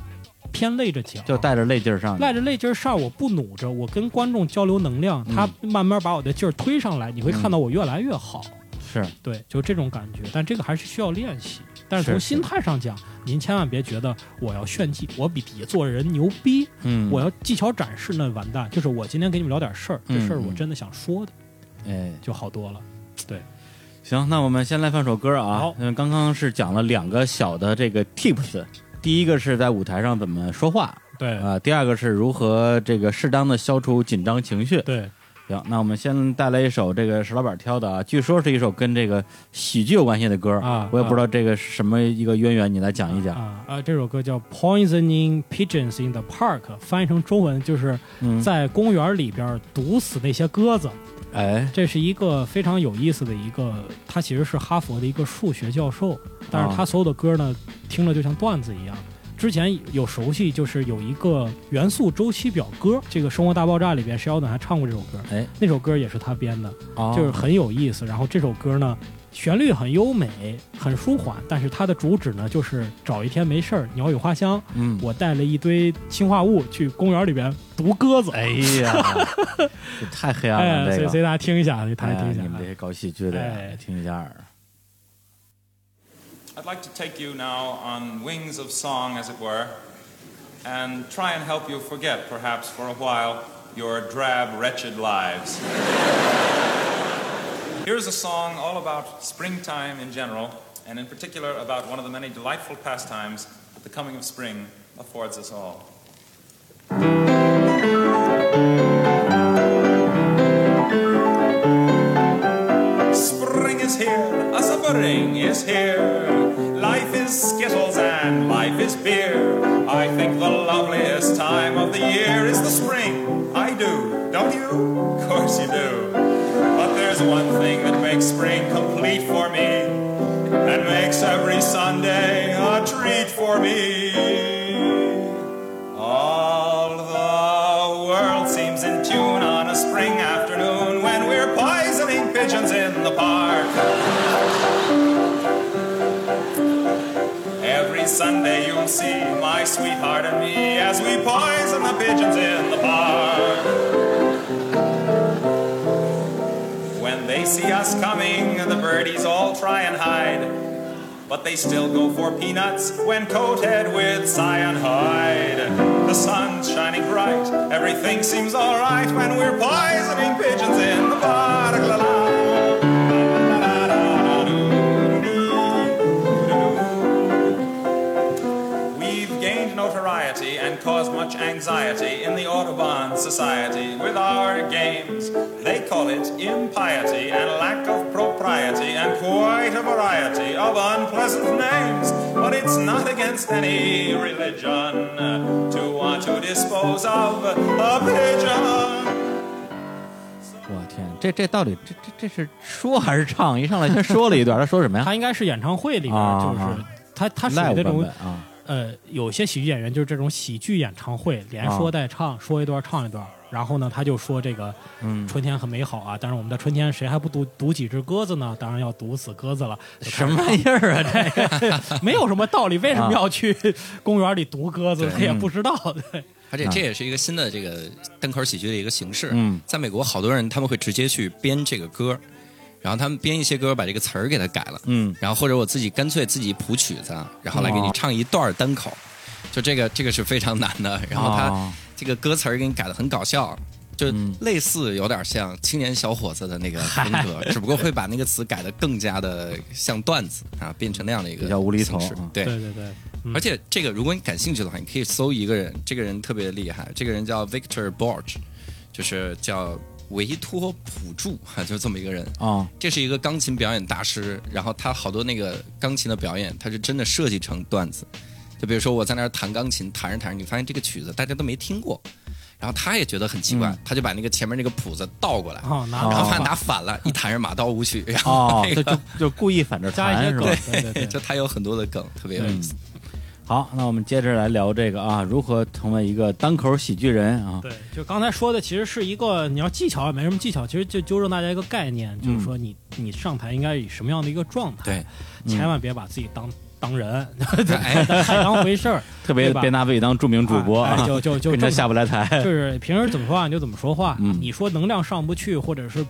偏累着脚，就带着累劲儿上去。赖着累劲儿上，我不努着，我跟观众交流能量，嗯他慢慢把我的劲儿推上来，你会看到我越来越好。是，对，就这种感觉，但这个还是需要练习。但是从心态上讲，您千万别觉得我要炫技，我比底下坐人牛逼，嗯，我要技巧展示，那完蛋。就是我今天给你们聊点事儿，这事儿我真的想说的，哎，就好多了。对行，那我们先来放首歌啊。好嗯，刚刚是讲了两个小的这个 tips，第一个是在舞台上怎么说话，对啊、第二个是如何这个适当的消除紧张情绪。对，行，那我们先带来一首这个石老板挑的啊，据说是一首跟这个喜剧有关系的歌啊我也不知道这个是什么一个渊源，你来讲一讲。啊啊，这首歌叫《Poisoning Pigeons in the Park》，翻译成中文就是嗯，在公园里边毒死那些鸽子。哎，这是一个非常有意思的一个，他其实是哈佛的一个数学教授，但是他所有的歌呢，听着就像段子一样。之前有熟悉，就是有一个元素周期表歌，这个《生活大爆炸》里边，肖顿还唱过这首歌，哎，那首歌也是他编的，哦就是很有意思。然后这首歌呢，旋律很优美，很舒缓，但是它的主旨呢，就是找一天没事儿，鸟语花香，嗯，我带了一堆氰化物去公园里边毒鸽子。哎呀，这太黑暗哎，了，这个。所以所以大家听一下，大家听一下哎你。们这些搞喜剧的哎听一下。I'd like to take you now on wings of song, as it were, and try and help you forget, perhaps for a while, your drab, wretched lives. Here's a song all about springtime in general, and in particular about one of the many delightful pastimes that the coming of spring affords us all. Spring is here, a spring is here. Life is skittles and life is beer. I think the loveliest time of the year is the spring. I do, don't you? Of course you do. One thing that makes spring complete for me, and makes every Sunday a treat for me. All the world seems in tune on a spring afternoon when we're poisoning pigeons in the park. Every Sunday you'll see my sweetheart and me as we poison the pigeons in the park. See us coming, the birdies all try and hide. But they still go for peanuts when coated with cyanide. The sun's shining bright, everything seems alright when we're poisoning pigeons in the park. And caused much anxiety in the Audubon Society with our games. Call it impiety and lack of propriety and quite a variety of unpleasant names. But it's not against any religion to want to dispose of a pigeon. 我天，这这到底这这这是说还是唱？一上来先说了一段，他说什么呀？他应该是演唱会里面，啊就是啊他他属于那种啊，呃，有些喜剧演员就是这种喜剧演唱会，连说带唱，说一段唱一段。然后呢，他就说这个嗯，春天很美好啊，但是我们的春天谁还不毒毒几只鸽子呢？当然要毒死鸽子了。什么玩意儿啊？这个没有什么道理，为什么要去公园里毒鸽子？对他也不知道。对，而且这也是一个新的这个单口喜剧的一个形式。嗯，在美国，好多人他们会直接去编这个歌，然后他们编一些歌，把这个词儿给它改了，嗯，然后或者我自己干脆自己谱曲子，然后来给你哦唱一段单口，就这个这个是非常难的。然后他哦这个歌词儿给你改的很搞笑。就嗯类似有点像青年小伙子的那个风格，只不过会把那个词改的更加的像段子啊，变成那样的一个比较无厘头对，对对对，嗯而且这个，如果你感兴趣的话，你可以搜一个人，这个人特别厉害，这个人叫 Victor Borge，就是叫维托普助，哈，就这么一个人。啊，这是一个钢琴表演大师，然后他好多那个钢琴的表演，他是真的设计成段子。就比如说我在那儿弹钢琴，弹着弹着，你发现这个曲子大家都没听过，然后他也觉得很奇怪，嗯他就把那个前面那个谱子倒过来，哦，拿然后拿拿反了，一弹是马刀舞曲，然后哦，那个就就就故意反着加一些梗弹是吧？，对对对就他有很多的梗，特别有意思。好，那我们接着来聊这个啊，如何成为一个单口喜剧人啊？对，就刚才说的，其实是一个你要技巧也没什么技巧，其实就纠正大家一个概念，嗯就是说你你上台应该以什么样的一个状态，对，千万别把自己当当人，哎 太当回事儿，特别别拿自己当著名主播哎啊，就就就跟下不来台。就是平时怎么说话你就怎么说话，嗯你说能量上不去或者是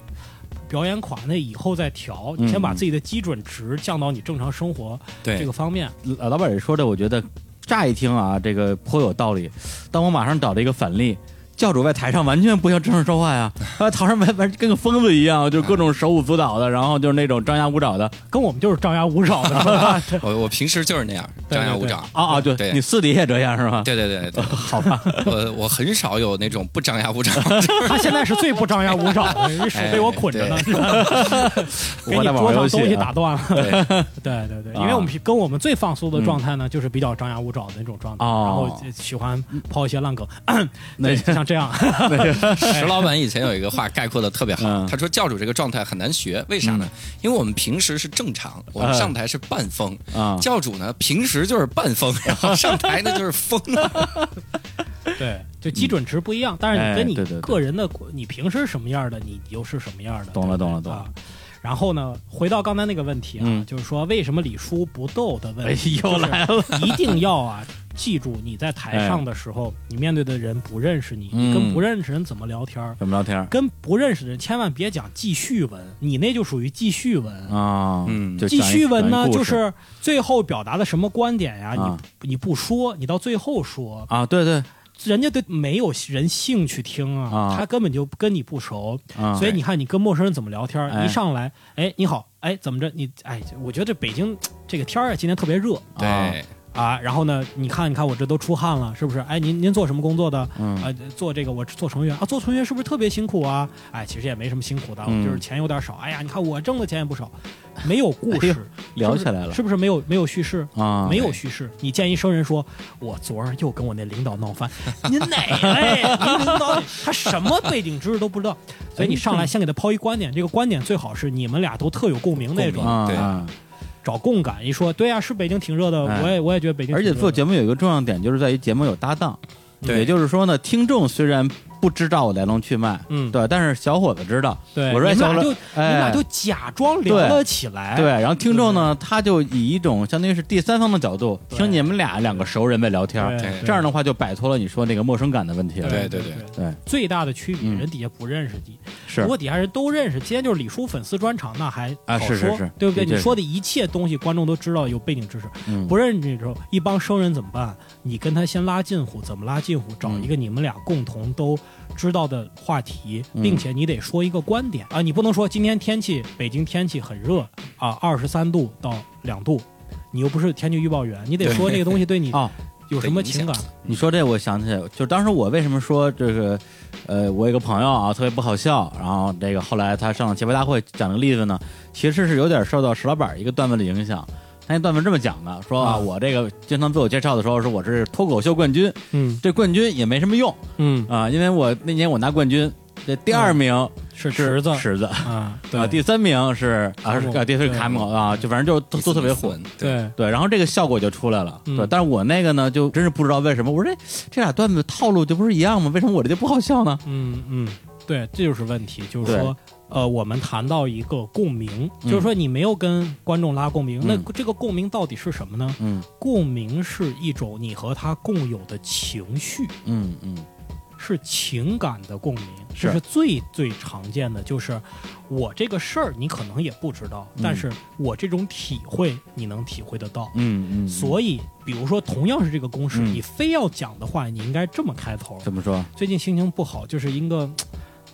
表演垮，那以后再调，嗯你先把自己的基准值降到你正常生活对这个方面。老老板也说的，我觉得乍一听啊，这个颇有道理。但我马上找了一个反例，教主在台上完全不像正式说话呀，他台上完完跟个疯子一样，就各种手舞足蹈的，然后就是那种张牙舞爪的。跟我们就是张牙舞爪的，我我平时就是那样张牙舞爪。啊啊，对对。你私底下也这样是吗？对对对对，好吧，我我很少有那种不张牙舞爪。他现在是最不张牙舞爪的，人手被我捆着呢，给我你桌上东西啊打断了。对，对对因为我们跟我们最放松的状态呢，就是比较张牙舞爪的那种状态，哦。然后喜欢抛一些烂梗，那对，像这样。石老板以前有一个话概括的特别好嗯，他说教主这个状态很难学，为啥呢？因为我们平时是正常，我们上台是半疯啊教主呢平时就是半疯，然后上台呢就是疯。对，就基准值不一样，但是你跟你个人的，你平时是什么样的，你又是什么样的。懂了懂了懂了啊然后呢，回到刚才那个问题啊，嗯就是说为什么李叔不逗的问哎题，又来了，一定要啊，记住你在台上的时候，你面对的人不认识你，你跟嗯不认识人怎么聊天？怎么聊天跟不认识的人千万别讲记叙文，你那就属于记叙文。啊？嗯记叙文呢，就是最后表达的什么观点呀？啊你你不说，你到最后说，啊，对对人家对没有人兴趣听啊，啊。他根本就跟你不熟，啊，所以你看你跟陌生人怎么聊天，哎。一上来，哎，你好，哎，怎么着？你哎，我觉得这北京这个天儿啊，今天特别热啊。然后呢，你看，你看我这都出汗了，是不是？哎，您您做什么工作的？嗯啊，做这个我做程序员啊，做程序员是不是特别辛苦啊？哎，其实也没什么辛苦的，嗯就是钱有点少。哎呀，你看我挣的钱也不少，没有故事，聊起来了是不是没有没有叙事？啊，没有叙事，你见一生人说，我昨儿又跟我那领导闹翻，您哪位？您领导他什么背景知识都不知道，所以你上来先给他抛一观点，这个观点最好是你们俩都特有共鸣那种，对找共感。一说，对呀、是北京挺热的，哎。我也我也觉得北京挺而热的，且做节目有一个重要点，就是在于节目有搭档，对。也就是说呢，听众虽然不知道我来龙去脉，嗯。对，但是小伙子知道，对，我说哎小伙子你俩就、你们俩哎。就假装聊了起来，对，然后听众呢，他就以一种相当于是第三方的角度听你们俩两个熟人在聊天这样的话就摆脱了你说那个陌生感的问题了。对对对对对，最大的区别，嗯。人底下不认识你，是。如果底下人都认识，今天就是李叔粉丝专场，那还啊好说，是是是对不对？你说的一切东西，观众都知道，有背景知识。嗯。不认识你之后，一帮生人怎么办？你跟他先拉近乎，怎么拉近乎？找一个你们俩共同都知道的话题，嗯并且你得说一个观点啊，你不能说今天天气北京天气很热啊，二十三度到两度，你又不是天气预报员，你得说这个东西对你哦，有什么情感？你说这，我想起来，就当时我为什么说这个，呃，我有个朋友啊，特别不好笑，然后这个后来他上结巴大会讲的例子呢，其实是有点受到石老板一个段子的影响。他那段子这么讲的，说啊，啊我这个经常自我介绍的时候说我是脱口秀冠军，嗯这冠军也没什么用嗯，啊，因为我那年我拿冠军，这第二名是是池子池子啊，对啊，第三名是啊，第四是卡姆啊，就反正就都都特别混。对，对对，然后这个效果就出来了，嗯对，但是我那个呢，就真是不知道为什么，我说这这俩段子套路就不是一样吗？为什么我这就不好笑呢？嗯嗯，对，这就是问题，就是说，呃，我们谈到一个共鸣，嗯就是说你没有跟观众拉共鸣，那嗯这个共鸣到底是什么呢？嗯共鸣是一种你和他共有的情绪，嗯嗯是情感的共鸣，是这是最最常见的。就是我这个事儿你可能也不知道，嗯但是我这种体会你能体会得到。嗯嗯，所以，比如说同样是这个公式，嗯你非要讲的话，你应该这么开头。怎么说？最近心情不好，就是一个。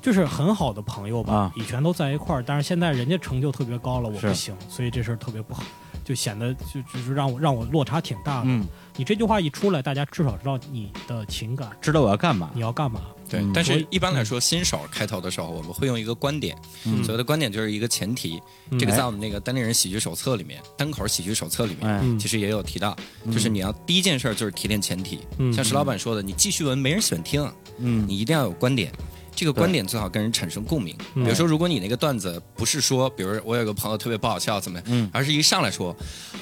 就是很好的朋友吧，啊以前都在一块儿，但是现在人家成就特别高了，我不行，所以这事儿特别不好，就显得就就是让我让我落差挺大的。嗯，你这句话一出来，大家至少知道你的情感，知道我要干嘛你？要干嘛。嗯。对但是一般来说，新手开头的时候，我们会用一个观点，嗯所谓的观点就是一个前提。嗯这个在我们那个单立人喜剧手册里面，单口喜剧手册里面，其实也有提到，就是你要第一件事儿就是提炼前提。嗯像石老板说的，你记叙文没人喜欢听，嗯你一定要有观点。这个观点最好跟人产生共鸣。嗯比如说，如果你那个段子不是说，比如我有个朋友特别不好笑怎么样，嗯而是一上来说，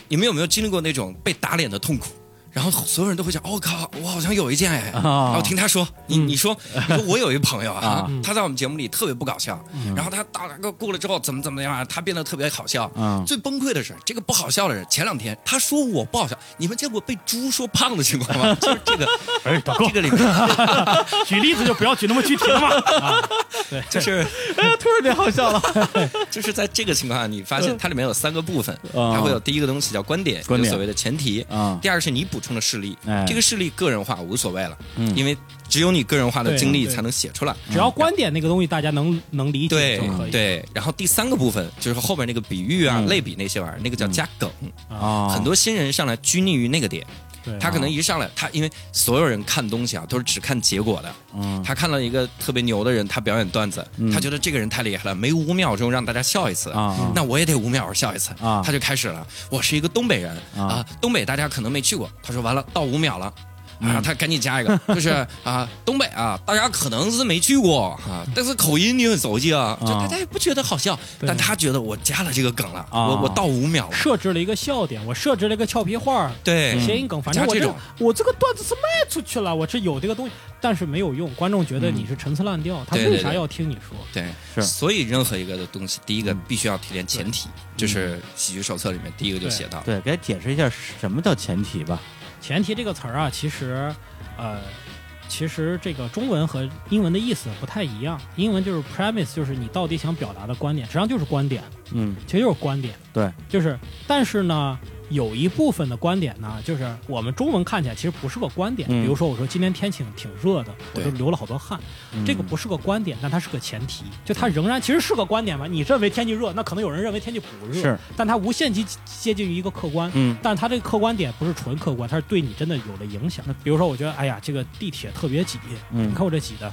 你们有没有经历过那种被打脸的痛苦？然后所有人都会讲，我、靠，我好像有一件哎。啊。然后听他说，你你说，你说我有一朋友啊啊，他在我们节目里特别不搞笑，然后他到了个过了之后怎么怎么样，他变得特别好笑。啊最崩溃的是，这个不好笑的人，前两天他说我不好笑，你们见过被猪说胖的情况吗？就是这个，哎，这，个里面，举例子就不要举那么具体了嘛。啊就是突然间好笑了。就是在这个情况下，你发现它里面有三个部分，啊它会有第一个东西叫观点，观点。所谓的前提。啊第二是你补充的事例哎，这个事例个人化无所谓了，嗯因为只有你个人化的经历才能写出来。只要观点那个东西大家能能理解对就可以。对，然后第三个部分就是后边那个比喻啊、嗯类比那些玩意儿，那个叫加梗。啊，很多新人上来拘泥于那个点，对他可能一上来，他因为所有人看东西啊都是只看结果的。嗯。他看到一个特别牛的人，他表演段子，嗯。他觉得这个人太厉害了，每五秒钟让大家笑一次。那我也得五秒钟笑一次。啊。他就开始了，我是一个东北人啊。啊，东北大家可能没去过，他说完了到五秒了。嗯。啊，他赶紧加一个，就是啊，东北啊，大家可能是没去过啊，但是口音你很熟悉啊，就大家也不觉得好笑，但他觉得我加了这个梗了，啊。我我到五秒了，设置了一个笑点，我设置了一个俏皮话，对，谐音梗，反正我这种我这个段子是卖出去了，我是有这个东西，但是没有用，观众觉得你是陈词滥调，他为啥要听你说？对，是。所以任何一个的东西，第一个嗯。必须要提炼前提，就是喜剧手册里面第一个就写到，对，给解释一下什么叫前提吧。前提这个词儿啊，其实，呃，其实这个中文和英文的意思不太一样。英文就是 premise，就是你到底想表达的观点，实际上就是观点，嗯，其实就是观点。对，就是，但是呢，有一部分的观点呢，就是我们中文看起来其实不是个观点。嗯比如说，我说今天天气挺热的，我对都流了好多汗，嗯这个不是个观点，但它是个前提，就它仍然其实是个观点嘛。你认为天气热，那可能有人认为天气不热，是，但它无限接接近于一个客观。嗯但它这个客观点不是纯客观，它是对你真的有了影响。比如说，我觉得，哎呀，这个地铁特别挤，嗯你看我这挤的，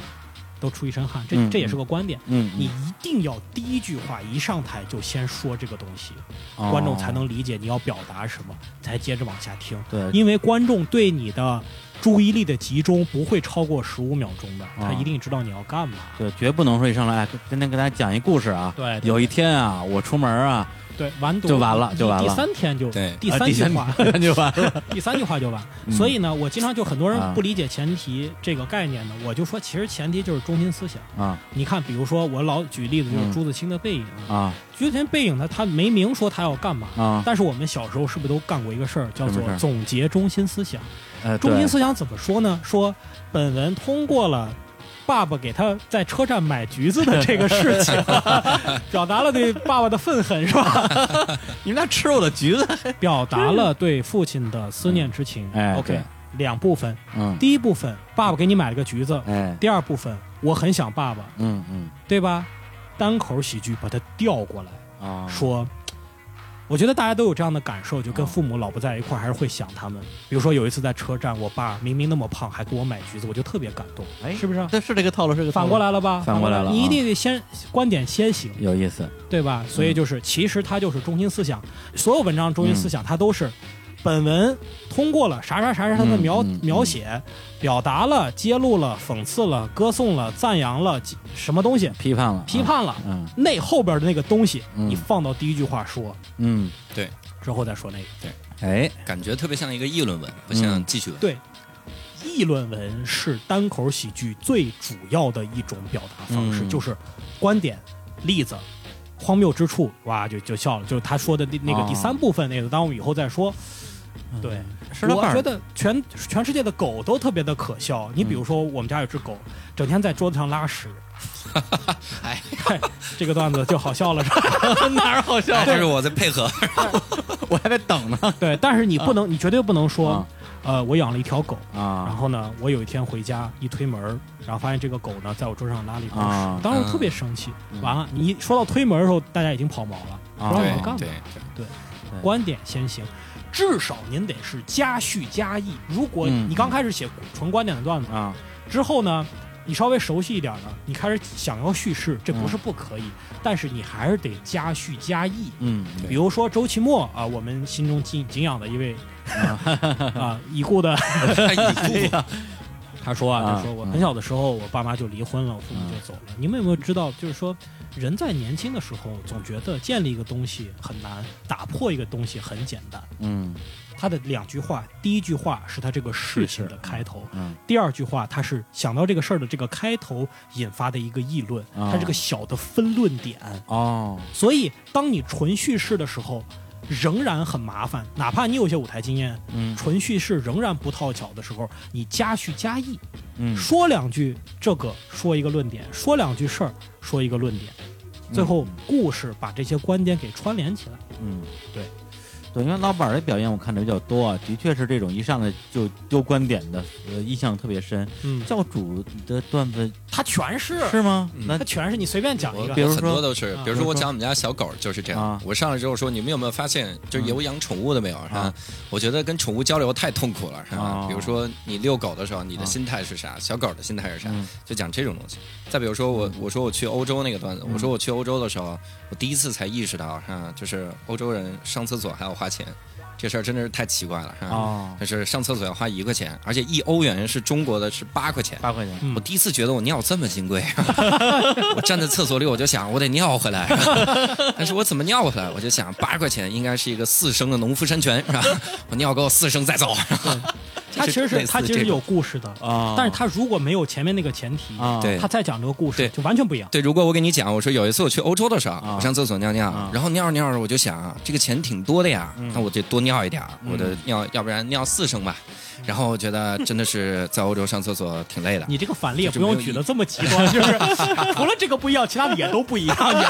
都出一身汗，这、嗯这也是个观点。嗯，你一定要第一句话一上台就先说这个东西，哦观众才能理解你要表达什么，才接着往下听。对因为观众对你的注意力的集中不会超过十五秒钟的，他啊一定知道你要干嘛。对，绝不能说一上来哎跟跟跟大家讲一故事啊。对对有一天啊，我出门啊，对，完犊就完了就完了第三天就对第三三句话，就完了。第 三句话就完。嗯所以呢，我经常就很多啊人不理解前提这个概念呢，我就说其实前提就是中心思想。啊你看，比如说我老举例子就是嗯朱自清的《背影》啊朱自清《背影》呢，他没明说他要干嘛。啊！但是我们小时候是不是都干过一个事儿，叫做总结中心思想？呃，中心思想怎么说呢？说本文通过了爸爸给他在车站买橘子的这个事情，表达了对爸爸的愤恨，是吧？你们俩吃我的橘子。表达了对父亲的思念之情。哎 OK，两部分，嗯，第一部分爸爸给你买了个橘子，哎，第二部分我很想爸爸，嗯嗯对吧？单口喜剧把它调过来啊，说。我觉得大家都有这样的感受，就跟父母老不在一块儿，还是会想他们。比如说有一次在车站，我爸明明那么胖，还给我买橘子，我就特别感动，哎是不是？这是这个套路，是个反过来了吧？反过来了你一啊定得先观点先行，有意思。对吧？所以就是，其实它就是中心思想，所有文章中心思嗯想它都是。本文通过了啥啥啥啥的描、嗯嗯描写，表达了、揭露了、讽刺了、歌颂了、赞扬了什么东西，批判了，批判了。嗯那后边的那个东西，嗯你放到第一句话说，嗯，对之后再说那个。对哎，感觉特别像一个议论文，不像嗯记叙文。对，议论文是单口喜剧最主要的一种表达方式，嗯就是观点、例子、荒谬之处，哇，就就笑了。就是他说的那那个哦第三部分那个，当我们以后再说。对，我觉得全全世界的狗都特别的可笑。你比如说，我们家有只狗，整天在桌子上拉屎。哎，这个段子就好笑了，是吧？哪儿好笑哎这是我在配合。我还在等呢对，但是你不能，你绝对不能说啊，呃，我养了一条狗啊，然啊后呢，我有一天回家一推门，然后发现这个狗呢在我桌上拉了一泡屎，啊当时我特别生气。嗯完了，你一说到推门的时候，大家已经跑毛了，啊不知道你对要干嘛。对，观点先行，至少您得是加叙加意。如果嗯。你刚开始写纯观点的段子，啊。之后呢，你稍微熟悉一点呢，你开始想要叙事，这不是不可以，但是你还是得加叙加意。嗯比如说周奇墨啊，我们心中敬敬仰的一位 啊。已故的 已故 他说啊，啊就说我嗯。很小的时候，我爸妈就离婚了，我父母就走了。你们有没有知道，就是说，人在年轻的时候，总觉得建立一个东西很难，打破一个东西很简单。嗯。他的两句话，第一句话是他这个事情的开头，嗯。第二句话他是想到这个事儿的这个开头引发的一个议论，啊。它是个小的分论点。哦。所以，当你纯叙事的时候，仍然很麻烦，哪怕你有些舞台经验，嗯。纯叙事仍然不套巧的时候，你加叙加意，嗯。说两句这个，说一个论点，说两句事儿，说一个论点，最后故事把这些观点给串联起来。嗯，对，对，因为老板的表演我看的比较多啊，的确是这种一上来就丢观点的，呃，印象特别深。嗯，教主的段子他全是，是吗？那他全是你随便讲一个比。如很多都是，啊比如说我讲我们家小狗就是这啊样。我上来之后说，你们有没有发现，就是嗯有养宠物的没有？是吧啊？我觉得跟宠物交流太痛苦了，是吧哦？比如说你遛狗的时候，你啊的心态是啥？小狗的心态是啥嗯？就讲这种东西。再比如说我我说我去欧洲那个段子，嗯我说我去欧洲的时候，我第一次才意识到，啊，就是欧洲人上厕所还要花钱，这事儿真的是太奇怪了，是吧？哦，就是上厕所要花一块钱，而且一欧元是中国的是八块钱。八块钱，嗯我第一次觉得我尿这么金贵，我站在厕所里我就想我得尿回来，但是我怎么尿回来？我就想八块钱应该是一个四升的农夫山泉是吧？我尿够四升再走。它其实是它其实有故事的，啊，但是它如果没有前面那个前提，啊，对它再讲这个故事对就完全不一样。对，如果我给你讲，我说有一次我去欧洲的时候，啊我上厕所尿尿，啊然后尿着尿着我就想啊，这个钱挺多的呀，嗯那我得多尿一点我的尿要不然尿四升吧。然后我觉得真的是在欧洲上厕所挺累的。你这个反例不用举得这么极端，就是除了这个不一样，其他的也都不一样，也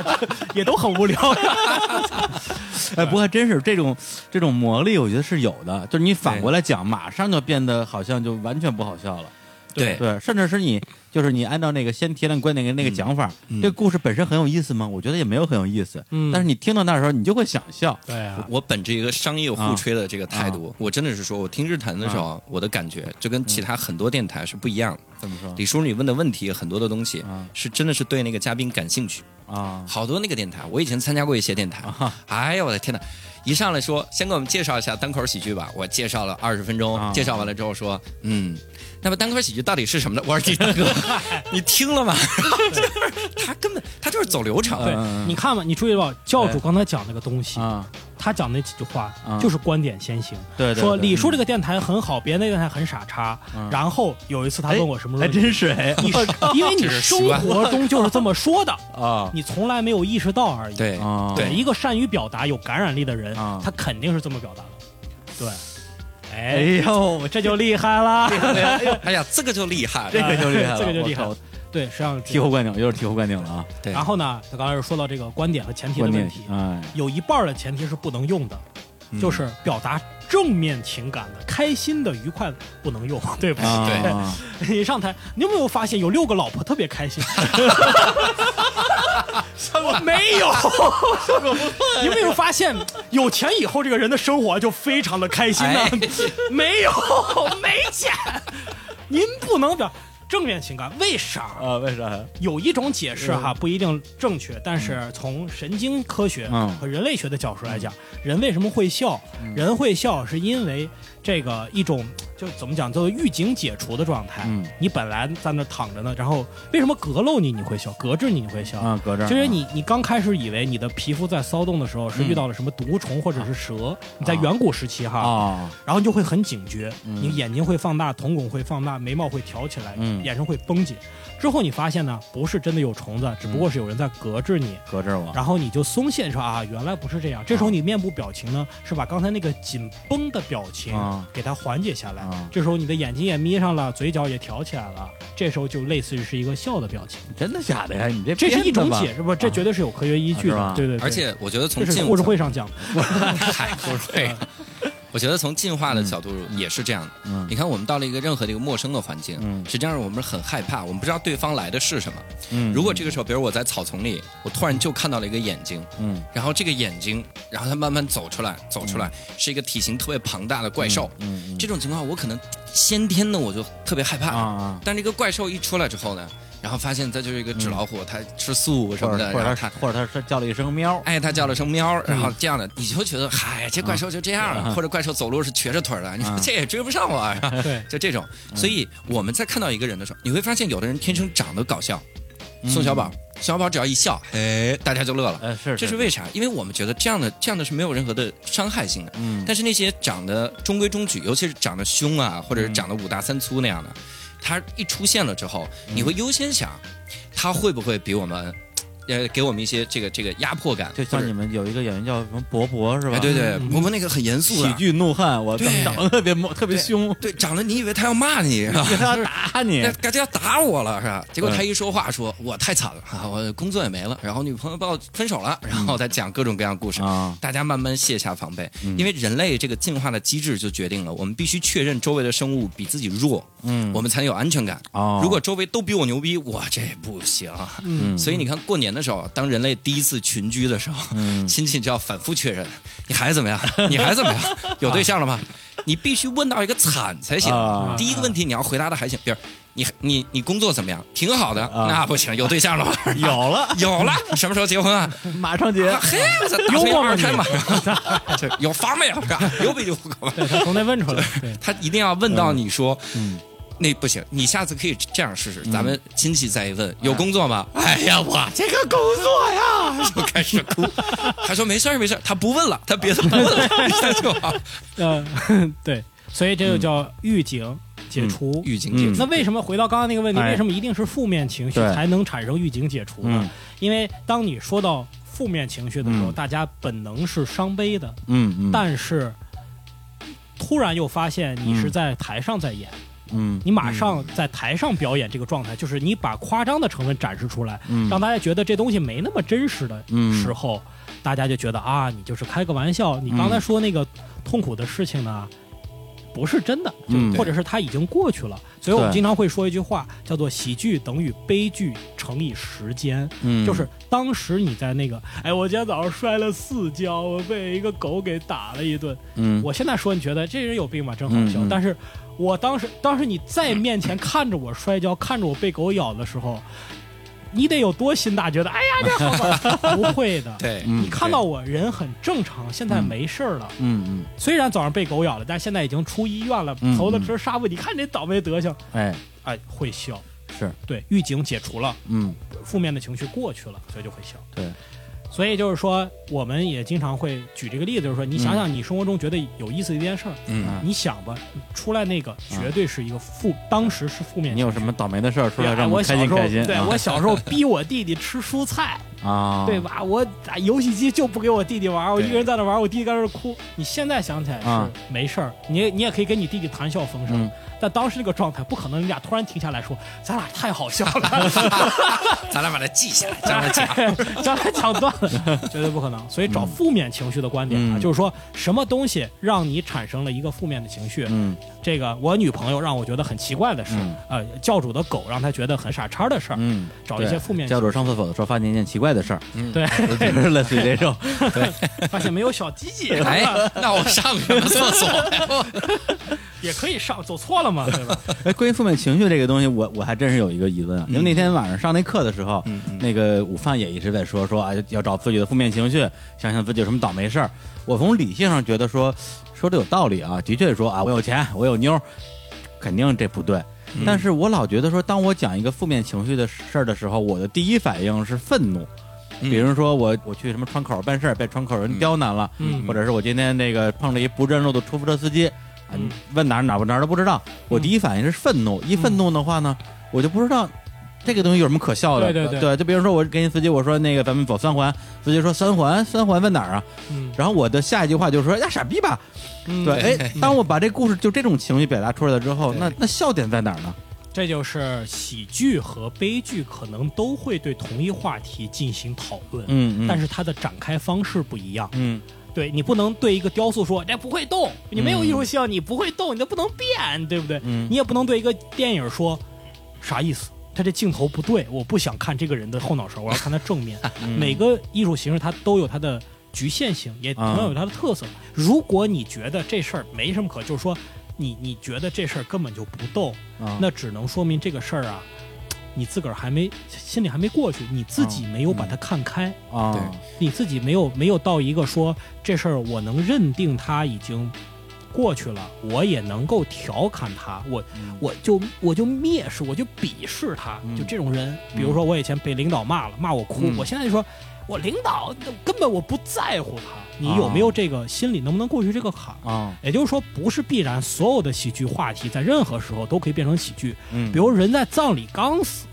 也都很无聊。哎，不过还真是这种这种魔力，我觉得是有的。就是你反过来讲，马上就变得好像就完全不好笑了。对对，甚至是你就是你按照那个先提炼观点跟那个讲法，这个故事本身很有意思吗？我觉得也没有很有意思。嗯但是你听到那的时候，你就会想笑。对啊，我本着一个商业互吹的这个态度，我真的是说，我听日坛的时候，我的感觉就跟其他很多电台是不一样的。怎么说李叔，你问的问题很多的东西啊是真的是对那个嘉宾感兴趣。啊？好多那个电台，我以前参加过一些电台，哎呀，我的天哪！一上来说，先给我们介绍一下单口喜剧吧。我介绍了二十分钟，啊介绍完了之后说，嗯，那么单口喜剧到底是什么呢？我说你大哥，你听了吗？他根本他就是走流程。对嗯，你看嘛，你注意到教主刚才讲那个东西，啊，他讲那几句话啊就是观点先行，对对，对说李叔这个电台很好，别的电台很傻叉嗯。然后有一次他哎问我什么还真是哎你因为你生活中就是这么说的，啊你从来没有意识到而已。对啊，对一个善于表达、有感染力的人啊，他肯定是这么表达的。对，哎。哎，呦，这就厉害了。哎呀，这个就厉害了。这个就厉害了，这个就厉害了。对，实际上醍醐灌顶，又是醍醐灌顶了啊！对然后呢，他刚才是说到这个观点和前提的问题，哎，有一半的前提是不能用的，就是表达正面情感的、开心的、愉快的不能用，对不起，对。你上台，你有没有发现有六个老婆特别开心？我没有，你有没有发现有钱以后这个人的生活就非常的开心呢？哎。没有，没钱，您不能表正面情感，为啥？啊，为啥呀？有一种解释哈，不一定正确，但是从神经科学嗯和人类学的角度来讲，人为什么会笑？人会笑是因为这个一种就怎么讲，叫做预警解除的状态。嗯你本来在那躺着呢，然后为什么隔漏你你会笑，隔着你你会笑？啊，搁这儿，其实你你刚开始以为你的皮肤在骚动的时候是遇到了什么毒虫或者是蛇，你在远古时期哈，啊，然后你就会很警觉，嗯你眼睛会放大，瞳孔会放大，眉毛会挑起来，嗯眼神会绷紧。之后你发现呢，不是真的有虫子，只不过是有人在隔着你。搁这儿我，然后你就松懈说啊，原来不是这样。这时候你面部表情呢，是把刚才那个紧绷的表情啊给它缓解下来。啊这时候你的眼睛也眯上了，嘴角也挑起来了。这时候就类似于是一个笑的表情。真的假的呀？你这这是一种解释，不，这绝对是有科学依据的。对对对，而且我觉得从进故事会上讲的。嗨，不是会。我觉得从进化的角度也是这样的。嗯你看，我们到了一个任何的一个陌生的环境，嗯实际上我们很害怕，我们不知道对方来的是什么。嗯，如果这个时候，比如我在草丛里，我突然就看到了一个眼睛，嗯。然后这个眼睛，然后它慢慢走出来，走出来是一个体型特别庞大的怪兽。嗯嗯这种情况，我可能先天的我就特别害怕。啊啊，但这个怪兽一出来之后呢，然后发现它就是一个纸老虎，它吃素什么的，或者它或者他是叫了一声喵，哎，它叫了声喵，然后这样的，你就觉得，嗨，这怪兽就这样了，或者怪兽走路是瘸着腿儿的，你这也追不上我啊，对，就这种。所以我们在看到一个人的时候，你会发现有的人天生长得搞笑，宋小宝，宋小宝只要一笑，哎，大家就乐了。哎是，这是为啥？因为我们觉得这样的这样的是没有任何的伤害性的。嗯但是那些长得中规中矩，尤其是长得凶啊，或者是长得五大三粗那样的，他一出现了之后，你会优先想，他会不会比我们呃给我们一些这个这个压迫感，就像你们有一个演员叫什么博博是吧？哎对对，嗯伯伯那个很严肃的，喜剧怒汉，我长得特别猛，特别凶，对，长得你以为他要骂你是吧？他要打你 那，感觉要打我了是吧？结果嗯他一说话说，我太惨了啊，我工作也没了，然后女朋友把我分手了，然后再讲各种各样的故事。啊，大家慢慢卸下防备，嗯因为人类这个进化的机制就决定了，我们必须确认周围的生物比自己弱，嗯，我们才能有安全感。哦，如果周围都比我牛逼，我这不行。嗯所以你看，过年的时候，当人类第一次群居的时候，嗯 亲戚就要反复确认，你孩子怎么样？你孩子怎么样？有对象了吗？你必须问到一个惨才行。啊第一个问题你要回答的还行，比如你你你工作怎么样？挺好的，啊那不行，有对象了吗？有了，有了，什么时候结婚啊？马上结啊，嘿，我操，打算幽默吗二胎嘛？有房没有？有没有户口？对他总得问出来。他一定要问到你说，嗯那不行，你下次可以这样试试。咱们亲戚再一问，有工作吗？哎呀，我这个工作呀，就开始哭。他说没事儿没事儿，他不问了，他别的不问了，下就好。嗯，对，所以这就叫预警解除。嗯预警解除那为什么回到刚刚那个问题？哎为什么一定是负面情绪才能产生预警解除呢嗯？因为当你说到负面情绪的时候，嗯大家本能是伤悲的，嗯嗯，但是突然又发现你是在台上在演，嗯。你马上在台上表演这个状态，就是你把夸张的成分展示出来，嗯。让大家觉得这东西没那么真实的嗯。时候，大家就觉得啊，你就是开个玩笑，你刚才说那个痛苦的事情呢。不是真的，就嗯或者是它已经过去了，所以我们经常会说一句话，叫做“喜剧等于悲剧乘以时间”，嗯。就是当时你在那个，哎，我今天早上摔了四跤，我被一个狗给打了一顿，嗯。我现在说，你觉得这人有病吧？真好笑。嗯嗯。但是我当时，当时你在面前看着我摔跤，看着我被狗咬的时候，你得有多心大？觉得哎呀，这好吧？不会的。对，嗯你看到我人很正常，现在没事儿了。嗯嗯虽然早上被狗咬了，但现在已经出医院了嗯，投了针纱布。你看这倒霉德行，哎哎，会笑。是对，预警解除了，嗯负面的情绪过去了，所以就会笑。对，所以就是说，我们也经常会举这个例子，就是说，你想想你生活中觉得有意思的一件事儿，你想吧，出来那个绝对是一个负，当时是负面。你有什么倒霉的事儿出来哎让我小时候开心开心？对啊我小时候逼我弟弟吃蔬菜，啊，对？吧？我打游戏机就不给我弟弟玩，我一个人在那玩，我弟弟在那哭。你现在想起来啊是没事儿，你你也可以跟你弟弟谈笑风生嗯，但当时那个状态不可能，你俩突然停下来说，咱俩太好笑了，咱俩把它记下来，将来讲。将来讲断了，绝对不可能。所以找负面情绪的观点啊，嗯就是说什么东西让你产生了一个负面的情绪，嗯这个我女朋友让我觉得很奇怪的事，嗯呃，教主的狗让她觉得很傻叉的事儿，嗯，找一些负面教主上厕所的时候发现一件奇怪的事儿，对，就是类似于这种，对 发现没有小鸡鸡，哎，那我上什么厕所呀？也可以上，走错了嘛，对吧？哎，关于负面情绪这个东西，我我还真是有一个疑问啊，因为那天晚上上那课的时候，那个午饭也一直在说说啊，要找自己的负面情绪，想想自己有什么倒霉事儿。我从理性上觉得说说的有道理啊，的确说啊，我有钱，我有妞，肯定这不对。但是我老觉得说，当我讲一个负面情绪的事儿的时候，我的第一反应是愤怒。比如说我我去什么窗口办事儿，被窗口人刁难了，嗯或者是我今天那个碰着一不认路的出租车司机，啊，嗯问哪儿哪儿哪儿都不知道，我第一反应是愤怒，一愤怒的话呢，我就不知道这个东西有什么可笑的。对对对就比如说我跟司机我说那个咱们走三环，司机说三环三环问哪儿啊？嗯，然后我的下一句话就是说呀傻逼吧。嗯对，哎，当我把这故事就这种情绪表达出来了之后，那那笑点在哪儿呢？这就是喜剧和悲剧可能都会对同一话题进行讨论，嗯嗯，但是它的展开方式不一样。嗯对你不能对一个雕塑说这不会动，你没有艺术性，你不会动，你都不能变，对不对？嗯你也不能对一个电影说啥意思。他这镜头不对，我不想看这个人的后脑勺，我要看他正面。嗯每个艺术形式它都有它的局限性，也同样有它的特色。如果你觉得这事儿没什么可，就是说你你觉得这事儿根本就不动，啊那只能说明这个事儿啊，你自个儿还没心里还没过去，你自己没有把它看开，啊，对你自己没有没有到一个说这事儿我能认定它已经过去了，我也能够调侃他，我、嗯我就我就蔑视，我就鄙视他，嗯就这种人。比如说我以前被领导骂了，骂我哭，嗯我现在就说。我领导根本我不在乎他，你有没有这个心理，能不能过去这个坎儿？啊，也就是说，不是必然所有的喜剧话题在任何时候都可以变成喜剧。嗯，比如人在葬礼刚死，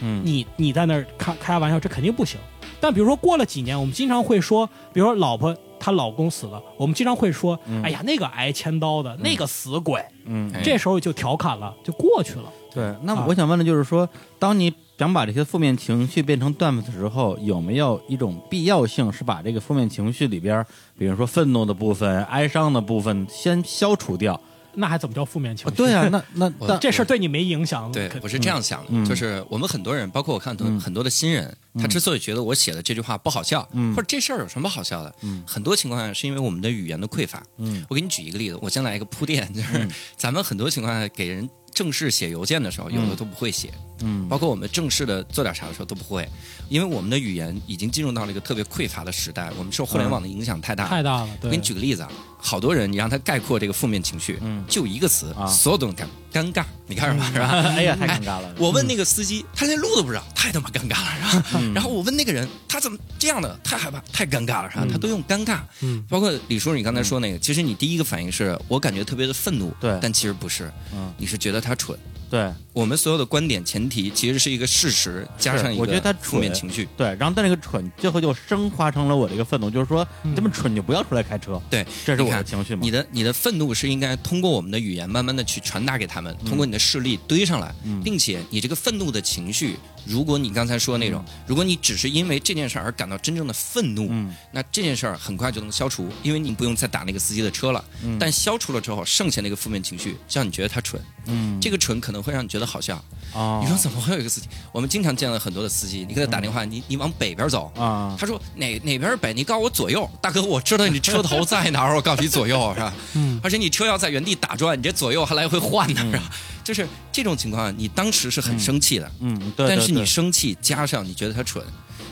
嗯你你在那儿开开玩笑，这肯定不行。但比如说过了几年，我们经常会说，比如说老婆她老公死了，我们经常会说，哎呀，那个挨千刀的、那个死鬼，嗯，哎这时候就调侃了，就过去了。对。那啊我想问的就是说，当你想把这些负面情绪变成段子的时候，有没有一种必要性是把这个负面情绪里边，比如说愤怒的部分、哀伤的部分先消除掉？那还怎么叫负面情绪？啊对啊，那那那这事儿对你没影响。对我是这样想的，嗯就是我们很多人，包括我看很多很多的新人，他之所以觉得我写的这句话不好笑，嗯或者这事儿有什么好笑的，很多情况下是因为我们的语言的匮乏。嗯我给你举一个例子，我先来一个铺垫，就是 咱们很多情况下给人正式写邮件的时候，有的都不会写，嗯包括我们正式的做点啥的时候都不会，因为我们的语言已经进入到了一个特别匮乏的时代，我们受互联网的影响太大。太大了。对我给你举个例子啊，好多人你让他概括这个负面情绪，嗯就一个词，啊所有都能尴尴尬，你看着吧？是吧？哎呀，太尴尬了。我问那个司机，他连路都不知道，太他妈尴尬了，是吧？嗯然后我问那个人，他怎么这样的？太害怕，太尴尬了，是吧？他都用尴尬。嗯，包括李叔，你刚才说那个，其实你第一个反应是我感觉特别的愤怒，对但其实不是，嗯你是觉得他蠢。对我们所有的观点前提其实是一个事实加上一个我觉得他个负面情绪。对，然后但那个蠢最后就升华成了我的一个愤怒，就是说你这么蠢，你就不要出来开车。对，这是我的情绪嘛你。的你的愤怒是应该通过我们的语言慢慢的去传达给他们，通过你的视力堆上来，嗯并且你这个愤怒的情绪，如果你刚才说那种，如果你只是因为这件事儿而感到真正的愤怒，嗯那这件事儿很快就能消除，因为你不用再打那个司机的车了。嗯但消除了之后，剩下那个负面情绪，就让你觉得他蠢，嗯，这个蠢可能会让你觉得好笑。哦，你说怎么会有一个司机？我们经常见到很多的司机，你给他打电话，你你往北边走。啊？他说哪哪边北？你告诉我左右，大哥，我知道你车头在哪儿，我告诉你左右是吧？嗯，而且你车要在原地打转，你这左右还来回换呢，是吧？嗯就是这种情况，你当时是很生气的，嗯，对，但是你生气加上你觉得他蠢，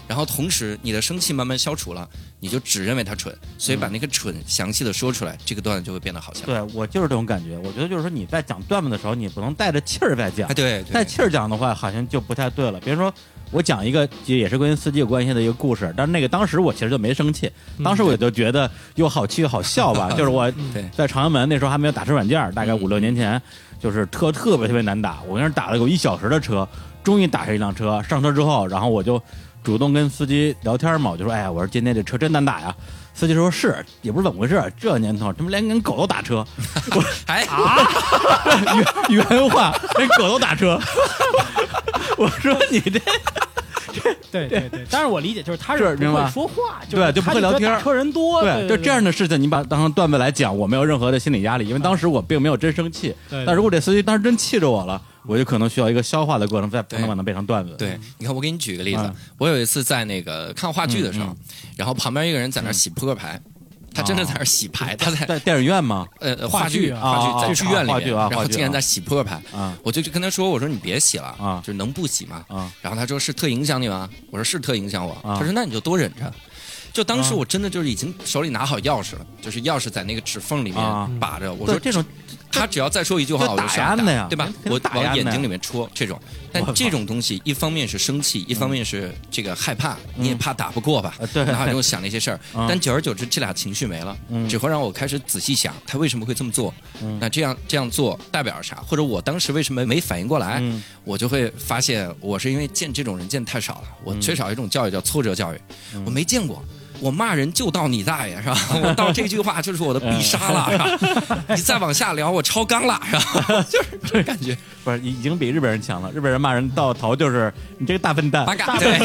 然后同时你的生气慢慢消除了，你就只认为他蠢，所以把那个蠢详细的说出来，这个段子就会变得好笑。对我就是这种感觉。我觉得就是说你在讲段子的时候，你不能带着气儿在讲哎，，对对，带气儿讲的话，好像就不太对了。比如说，我讲一个也是跟司机有关系的一个故事，但是那个当时我其实就没生气，当时我就觉得又好气又好笑吧。就是我在朝阳门那时候还没有打车软件，大概五六年前，就是特特别特别难打。我跟人打了有一小时的车，终于打上一辆车。上车之后，然后我就主动跟司机聊天嘛，我就说：“哎呀，我说今天这车真难打呀。”司机说：“是，也不是怎么回事，这年头他妈连跟狗都打车。”我哎 原原话，连狗都打车。我说你这对对对，但是我理解就是他不是明白会说话，对就不他会聊天车人多，对，就这样的事情，你把它当成段子来讲，我没有任何的心理压力，因为当时我并没有真生气。对但如果这司机当时真气着我了，我就可能需要一个消化的过程，再才能把它变成段子。对，你看，我给你举个例子，嗯我有一次在那个看话剧的时候，嗯然后旁边一个人在那洗扑克牌，他真的在那洗牌，他在在电影院吗？呃呃话话剧啊话剧在啊剧院里面，然后竟然在洗扑克牌，啊我就跟他说，我说你别洗了啊就是能不洗吗？啊然后他说是特影响你吗？我说是特影响我。啊他说那你就多忍着。就当时啊我真的就是已经手里拿好钥匙了，就是钥匙在那个指缝里啊面把着。我说这种他只要再说一句话，我就上压的呀对吧？我往眼睛里面戳这种，但这种东西一方面是生气，一方面是这个害怕，你也怕打不过吧啊？对。然后就想那些事儿。啊，但久而久之，这俩情绪没了嗯，只会让我开始仔细想他为什么会这么做。嗯。那这样这样做代表着啥？或者我当时为什么没反应过来？嗯。我就会发现，我是因为见这种人见太少了，我嗯。缺少一种教育叫挫折教育，我没见过。我骂人就到你大爷是吧？我到这句话就是我的必杀了是吧？你再往下聊，我超纲了是吧？就是这种感觉。不是已经比日本人强了。日本人骂人到头就是你这个大笨蛋八，嘎，对，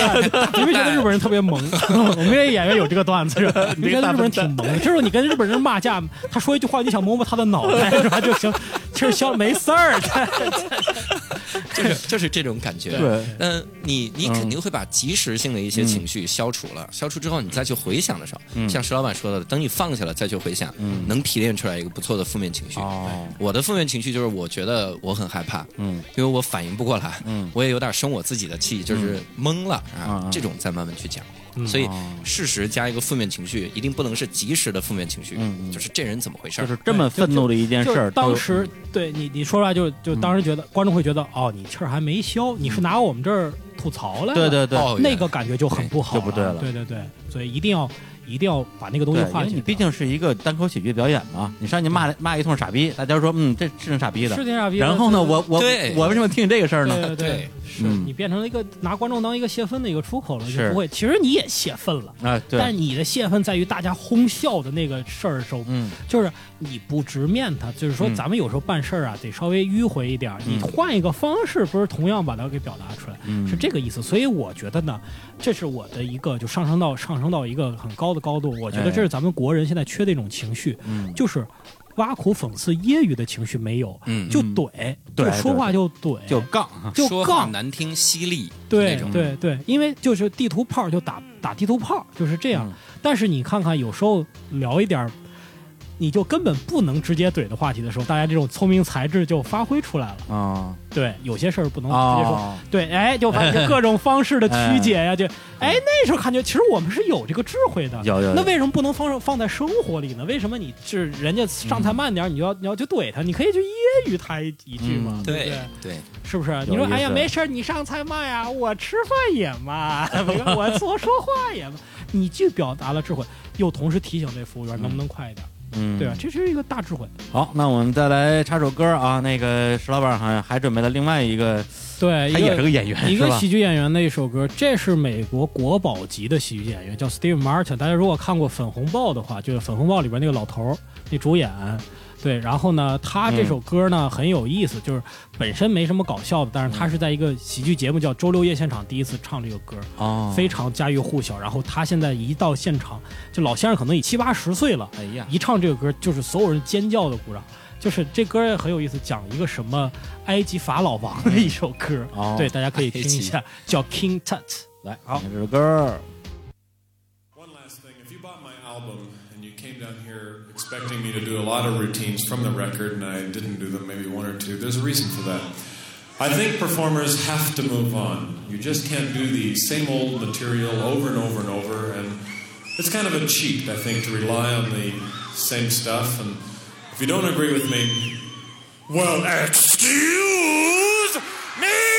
你们觉得日本人特别萌？我们这演员有这个段子是吧？你们觉得日本人挺萌的，就是你跟日本人骂架，他说一句话，你想摸摸他的脑袋是吧？就行，其实消没事儿。就是就是这种感觉。对。嗯，你你嗯肯定会把及时性的一些情绪消除了，消除之后，你再去回想的时候，嗯。像石老板说的，等你放下了再去回想，嗯。能提炼出来一个不错的负面情绪。哦，我的负面情绪就是我觉得我很害怕，嗯。因为我反应不过来，嗯。我也有点生我自己的气，就是懵了啊嗯，这种再慢慢去讲。嗯。所以哦事实加一个负面情绪，一定不能是及时的负面情绪嗯嗯，就是这人怎么回事儿？就是这么愤怒的一件事儿，当时对你你说出来就就当时觉得观众会觉得哦，你气儿还没消，你是拿我们这儿吐槽来了，对对对。那个感觉就很不好就不对了。对对对，所以一定要一定要把那个东西化解。你毕竟是一个单口喜剧表演嘛，你上去骂骂一通傻逼，大家说嗯这是傻逼的。是，挺傻逼的。然后呢，我我我为什么听你这个事儿呢？对对。对是嗯你变成了一个拿观众当一个泄愤的一个出口了，是就不会。其实你也泄愤了，啊，对，但你的泄愤在于大家哄笑的那个事儿的时候，嗯就是你不直面它，就是说嗯咱们有时候办事儿啊，得稍微迂回一点儿，你嗯换一个方式，不是同样把它给表达出来，嗯是这个意思。所以我觉得呢，这是我的一个就上升到上升到一个很高的高度。我觉得这是咱们国人现在缺的一种情绪，嗯，就是挖苦、讽刺、揶揄的情绪没有，嗯就嗯。怼，对就说话就怼，就杠啊，就杠。难听犀利对，对对，因为就是地图炮就打打地图炮，就是这样。嗯。但是你看看，有时候聊一点儿，你就根本不能直接怼的话题的时候，大家这种聪明才智就发挥出来了。啊对，有些事儿不能直接说。啊，对，哎，就发现各种方式的曲解呀，就哎，那时候感觉其实我们是有这个智慧的。有有有那为什么不能放放在生活里呢？为什么你是人家上菜慢点儿，你就要你要去怼他？你可以去揶揄他一一句嘛，嗯对不对？对，是不是？你说，哎呀，没事儿你上菜慢呀，我吃饭也慢，我说说话也慢。你既表达了智慧，又同时提醒这服务员能不能快一点，嗯，对吧？这是一个大智慧。好，那我们再来插首歌啊。那个石老板好像还准备了另外一个，对，他也是个演员，一个喜剧演员的一首歌，这是美国国宝级的喜剧演员，叫 Steve Martin。大家如果看过《粉红豹》的话，就是《粉红豹》里边那个老头儿，那主演。对，然后呢，他这首歌呢、很有意思，就是本身没什么搞笑的，但是他是在一个喜剧节目叫《周六夜现场》第一次唱这个歌，哦，非常家喻户晓。然后他现在一到现场，就老先生可能已七八十岁了，哎呀，一唱这个歌，就是所有人尖叫的鼓掌。就是这歌也很有意思，讲一个什么埃及法老王的一首歌，哦对，大家可以听一下，叫 King Tut。来，好，这首歌，expecting me to do a lot of routines from the record and I didn't do them, maybe one or two, there's a reason for that. I think performers have to move on. You just can't do the same old material over and over and over, and it's kind of a cheat, I think, to rely on the same stuff. And if you don't agree with me, well, excuse me!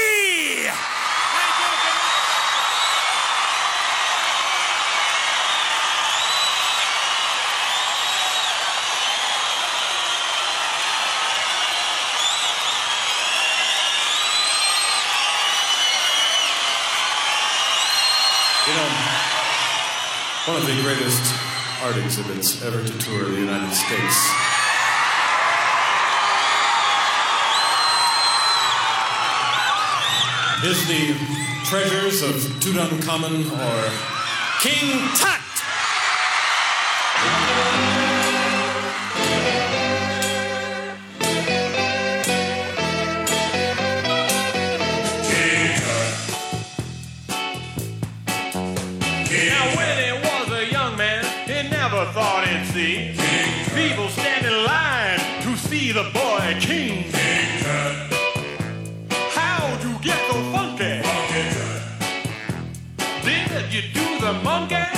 You know, one of the greatest art exhibits ever to tour the United States. Is the treasures of Tutankhamun or King Tut? Get so funky? Did you do the monkey?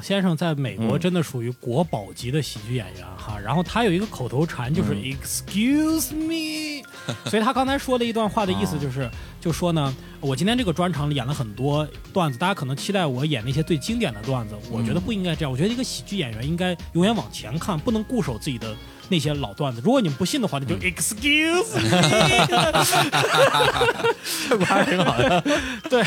老先生在美国嗯。真的属于国宝级的喜剧演员哈，然后他有一个口头禅就是嗯。“excuse me”，所以他刚才说的一段话的意思就是，就说呢，我今天这个专场里演了很多段子，大家可能期待我演那些最经典的段子，我觉得不应该这样，我觉得一个喜剧演员应该永远往前看，不能固守自己的。那些老段子，如果你们不信的话，那就 excuse me，这不还是挺好的？对，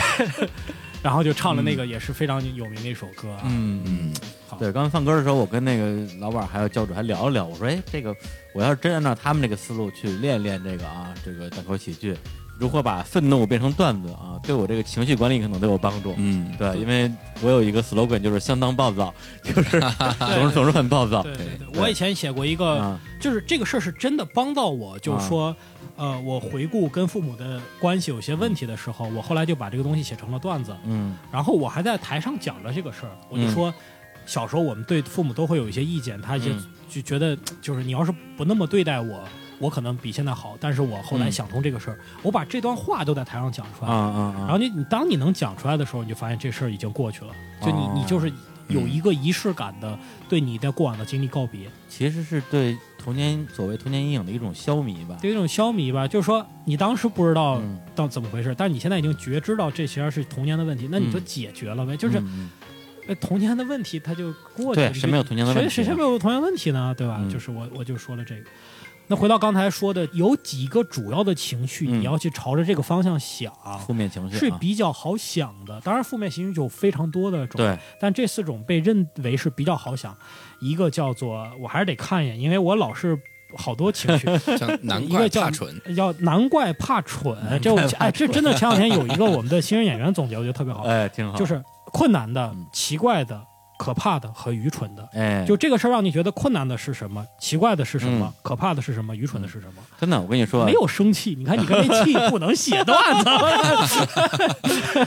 然后就唱了那个也是非常有名的一首歌啊，嗯嗯。好。对，刚才放歌的时候，我跟那个老板还有教主还聊了聊，我说，哎，这个我要是真按照他们这个思路去练练这个啊，这个单口喜剧，如何把愤怒变成段子啊，对我这个情绪管理可能都有帮助。嗯，对，因为我有一个 slogan 就是相当暴躁，就是 总是总是很暴躁。对对对，我以前写过一个，啊，就是这个事儿是真的帮到我，就是说，呃，我回顾跟父母的关系有些问题的时候，我后来就把这个东西写成了段子，嗯。然后我还在台上讲了这个事儿，我就说。小时候我们对父母都会有一些意见，他就嗯。就觉得就是你要是不那么对待我，我可能比现在好。但是我后来嗯想通这个事儿，我把这段话都在台上讲出啊来，啊啊！然后你你当你能讲出来的时候，你就发现这事儿已经过去了，就你哦你就是有一个仪式感的对你的过往的经历告别。其实是对童年所谓童年阴影的一种消弭吧。对一种消弭吧，就是说你当时不知道嗯到怎么回事，但是你现在已经觉知道这其实是童年的问题，那你就嗯解决了呗。就是童年的问题，它就过去了。对谁没有童年的问题啊谁谁谁没有童年问题呢？对吧？嗯就是我我就说了这个。那回到刚才说的，有几个主要的情绪，嗯你要去朝着这个方向想，负面情绪是啊比较好想的。当然，负面情绪有非常多的种，对，但这四种被认为是比较好想。一个叫做我还是得看一眼，因为我老是好多情绪。像难怪一个叫怕蠢，叫难怪怕蠢，这我哎，这真的前两天有一个我们的新人演员总结，我觉得特别好，哎，挺好。就是困难的嗯、奇怪的、可怕的和愚蠢的。哎，就这个事儿让你觉得困难的是什么，奇怪的是什么，嗯。可怕的是什么，愚蠢的是什么？真的，我跟你说，没有生气，你看你跟那气不能写段子。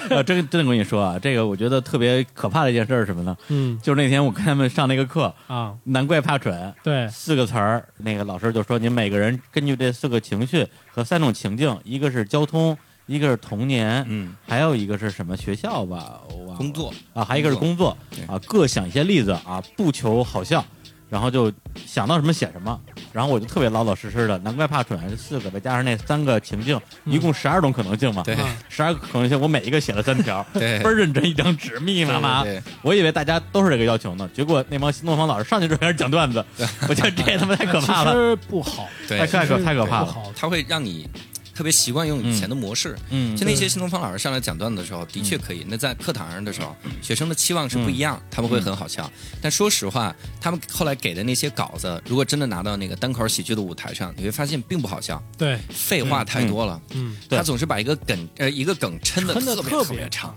呃，真真的跟你说啊，这个我觉得特别可怕的一件事儿是什么呢？嗯。就是那天我跟他们上那个课，啊，难怪怕蠢，对，四个词儿，那个老师就说，你每个人根据这四个情绪和三种情境，一个是交通，一个是童年，嗯，还有一个是什么学校吧，我忘了。工作。啊，还有一个是工作。对。啊，各想一些例子啊，不求好笑，然后就想到什么写什么，然后我就特别老老实实的，难怪怕蠢，这四个再加上那三个情境，一共十二种可能性嘛，对。啊十二个可能性，我每一个写了三条，对。倍儿认真一张纸，密密麻麻。我以为大家都是这个要求呢，结果那帮新东方老师上去就开始讲段子，我觉得这他妈太可怕了，其实不好，对。太太可其实太可怕了。不好。他会让你特别习惯用以前的模式。嗯，就那些新东方老师上来讲段子的时候，的确可以。那在课堂上的时候，学生的期望是不一样，他们会很好笑。但说实话，他们后来给的那些稿子，如果真的拿到那个单口喜剧的舞台上，你会发现并不好笑，对，废话太多了。嗯，他总是把一个梗呃一个梗抻的特别特别别长。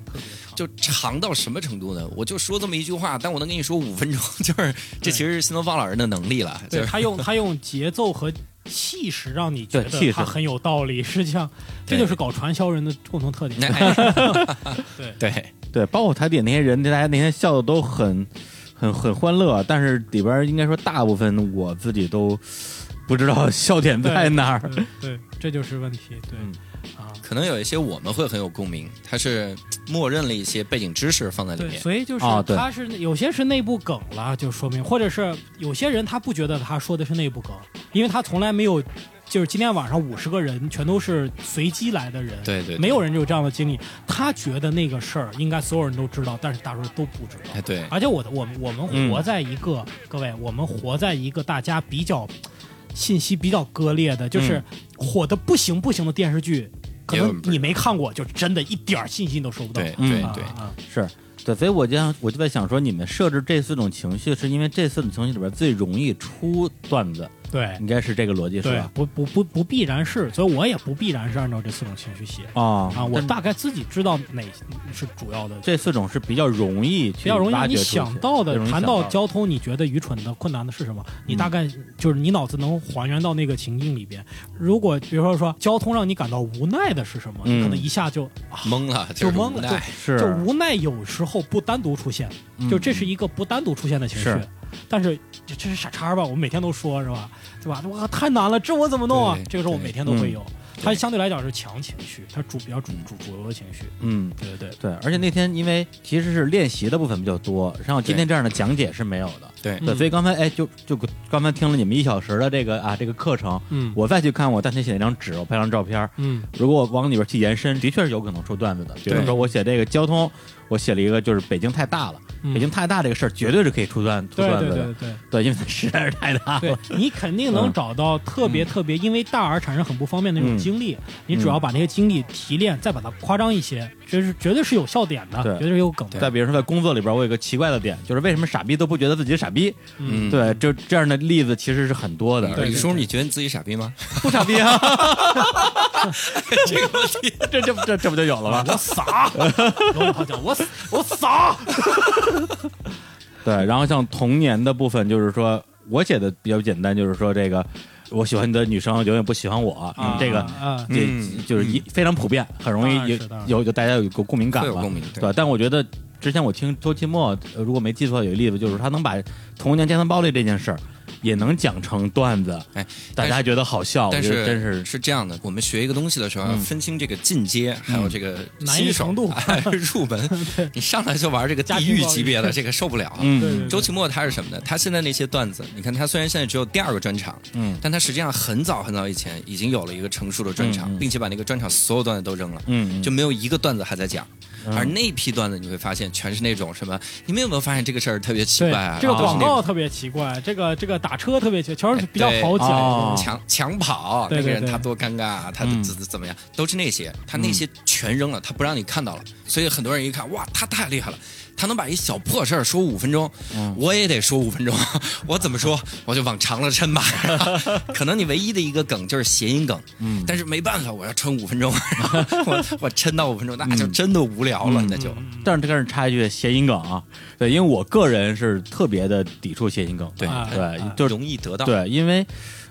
就长到什么程度呢？我就说这么一句话，但我能跟你说五分钟，就是这其实是新东方老人的能力了。就是对 他用他用节奏和气势让你觉对气势。得他很有道理，实际上这对。就是搞传销人的共同特点。哎 对。对。对，包括台底下那些人，大家那天笑的都很很很欢乐，但是里边应该说大部分我自己都不知道笑点在哪儿。对对，这就是问题。对。嗯啊，可能有一些我们会很有共鸣，他是默认了一些背景知识放在里对，面。所以就是哦对他是有些是内部梗了，就说明，或者是有些人他不觉得他说的是内部梗，因为他从来没有。就是今天晚上五十个人全都是随机来的人，对对对没有人有这样的经历。他觉得那个事儿应该所有人都知道，但是大多数都不知道。哎，对，而且我的我们我们嗯活在一个、各位，我们活在一个大家比较信息比较割裂的，就是火的不行不行的电视剧，可能你没看过，就真的一点儿信息都收不到。对嗯。对对，是。对，所以我就想我就在想说，你们设置这四种情绪，是因为这四种情绪里边最容易出段子，对应该是这个逻辑是对吧，？不不不不必然是，所以我也不必然是按照这四种情绪写啊啊，我大概自己知道哪是主要的。这四种是比较容易比较容易你想到的谈到到交通，你觉得愚蠢的、困难的是什么？你大概就是你脑子能还原到那个情境里边。如果比如说说交通让你感到无奈的是什么，嗯你可能一下就啊懵了，就是懵了，无奈。是就就无奈有时候不单独出现，嗯就这是一个不单独出现的情绪是。但是这这是傻叉吧？我们每天都说是吧？对吧？哇，太难了，这我怎么弄啊？这个时候我每天都会有。它相对来讲是强情绪，它主比较主主主流的情绪。嗯，对对对，对，而且那天因为其实是练习的部分比较多，然后今天这样的讲解是没有的。对对，所以刚才哎，就就刚才听了你们一小时的这个啊这个课程，嗯我再去看我当天写那张纸，我拍张照片，嗯如果我往里边去延伸，的确是有可能出段子的。比如说我写这个交通，我写了一个就是北京太大了，嗯北京太大这个事儿绝对是可以出段出对段子的，对对对。对，因为它实在是太大。你肯定能嗯找到特别特别因为大而产生很不方便的那种嗯经历，你只要把那些经历提炼，再把它夸张一些，这是绝对是有笑点的，对绝对是有梗的。再比如说在工作里边，我有一个奇怪的点，就是为什么傻逼都不觉得自己傻逼？嗯，对，就这样的例子其实是很多的。叔，你觉得你自己傻逼吗？不傻逼啊？这个问题，这这这这不就有了吗？我傻，罗永浩讲我我傻，对，然后像童年的部分，就是说我写的比较简单，就是说这个我喜欢的女生永远不喜欢我，啊这个啊，这嗯就是一非常普遍，很容易有当然是有有大家有个共鸣感嘛会有共鸣，对对。但我觉得之前我听周奇墨，呃如果没记错，有一例子就是他能把童年健身暴力这件事儿也能讲成段子，哎，大家觉得好笑，但是真是是这样的，我们学一个东西的时候要嗯分清这个进阶，还有这个难易新手程度哎入门。你上来就玩这个地狱级别的，这个受不了。嗯周奇墨他是什么呢？他现在那些段子，你看他虽然现在只有第二个专场，嗯但他实际上很早很早以前已经有了一个成熟的专场，并且把那个专场所有段子都扔了，嗯就没有一个段子还在讲。嗯而那批段子你会发现，全是那种什么？你们有没有发现这个事儿特别奇怪啊？这个广告特别奇怪，这个这个打车特别奇怪，全是比较对好讲哦的。抢抢跑，那个人他多尴尬，啊他嗯怎怎怎么样，都是那些，他那些全扔了，他不让你看到了，所以很多人一看，哇，他太厉害了，他能把一小破事儿说五分钟，嗯我也得说五分钟，我怎么说，我就往长了抻吧。可能你唯一的一个梗就是谐音梗，嗯但是没办法，我要抻五分钟，我我抻到五分钟，那就真的无聊了，嗯那就。但是这个是插一句谐音梗啊，对，因为我个人是特别的抵触谐音梗，对啊对，啊。就是容易得到，对，因为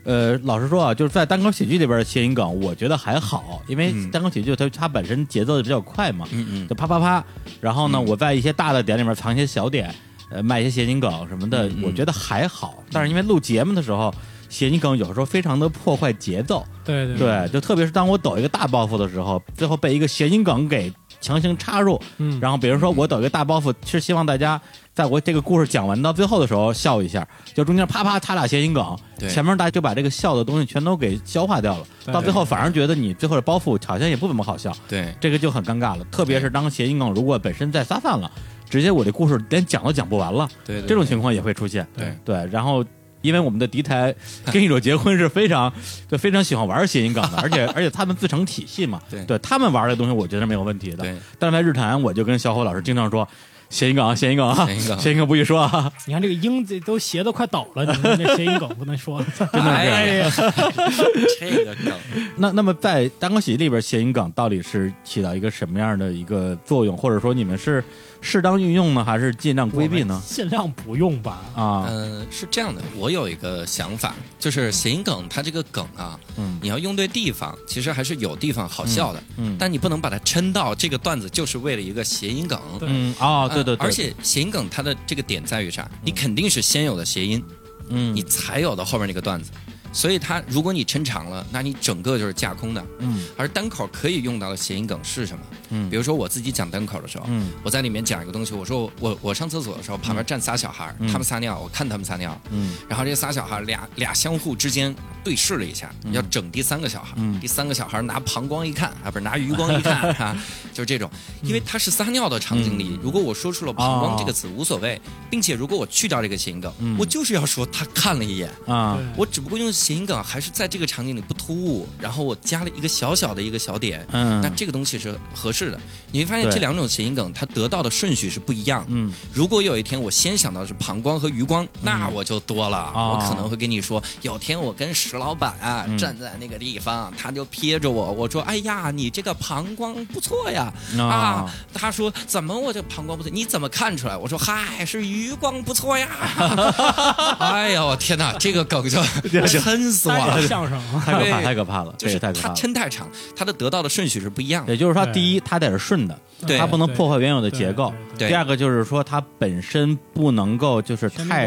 呃，老实说啊，就是在单口喜剧里边的谐音梗，我觉得还好，因为嗯。单口喜剧它它本身节奏比较快嘛，嗯嗯。就啪啪啪，然后呢，嗯。我在一些大的点里面藏一些小点，呃，卖一些谐音梗什么的，我觉得还好。但是因为录节目的时候，谐音梗有时候非常的破坏节奏，对对。对，就特别是当我抖一个大包袱的时候，最后被一个谐音梗给强行插入，嗯，然后比如说我抖一个大包袱，是希望大家在我这个故事讲完到最后的时候笑一下，就中间啪啪插俩谐音梗，对前面大家就把这个笑的东西全都给消化掉了，到最后反而觉得你最后的包袱好像也不怎么好笑，对这个就很尴尬了。特别是当谐音梗如果本身在撒散了，直接我这故事连讲都讲不完了，对，对这种情况也会出现。对对，然后。因为我们的敌台跟一者结婚是非常，就非常喜欢玩谐音梗的，而且而且他们自成体系嘛，对他们玩的东西，我觉得是没有问题的。对但是在日坛，我就跟小伙老师经常说，谐音梗啊，谐音梗啊，谐音梗谐音梗不许说啊，你看这个音这都斜的快倒了，你们这谐音梗不能说。真的是。这个梗。那那么在单口喜剧里边，谐音梗到底是起到一个什么样的一个作用，或者说你们是适当运用呢，还是尽量规避呢？尽量不用吧。啊，嗯、是这样的，我有一个想法，就是谐音梗，它这个梗啊，嗯你要用对地方，其实还是有地方好笑的，嗯但你不能把它抻到这个段子就是为了一个谐音梗。嗯啊，对对对，呃而且谐音梗它的这个点在于啥？你肯定是先有的谐音，嗯你才有的后面那个段子。所以它如果你抻长了，那你整个就是架空的。嗯。而单口可以用到的谐音梗是什么？嗯。比如说我自己讲单口的时候，嗯。我在里面讲一个东西，我说我我我上厕所的时候，旁边站仨小孩儿，他们撒尿，我看他们撒尿，嗯。然后这仨小孩俩俩相互之间对视了一下，要整第三个小孩，嗯。第三个小孩拿膀胱一看啊，不是拿余光一看 啊，就是这种，因为他是撒尿的场景里，如果我说出了膀胱这个词无所谓，并且如果我去掉这个谐音梗，我就是要说他看了一眼，啊。对我只不过用谐音梗还是在这个场景里不突兀，然后我加了一个小小的一个小点，嗯那这个东西是合适的。你会发现这两种谐音梗它得到的顺序是不一样的。嗯如果有一天我先想到的是膀胱和余光，那我就多了。哦我可能会跟你说，有天我跟石老板啊、嗯站在那个地方，他就瞥着我，我说：“哎呀，你这个膀胱不错呀。”啊啊，他说：“怎么我这膀胱不错？你怎么看出来？”我说：“嗨，是余光不错呀。”哎呦，我天哪，这个梗就抻死我了。相声啊，太可怕，太可怕了，就是他。抻太长，他的得到的顺序是不一样的。也就是说，第一，他得是顺的，对它不能破坏原有的结构；对第二个就是说，它本身不能够就是太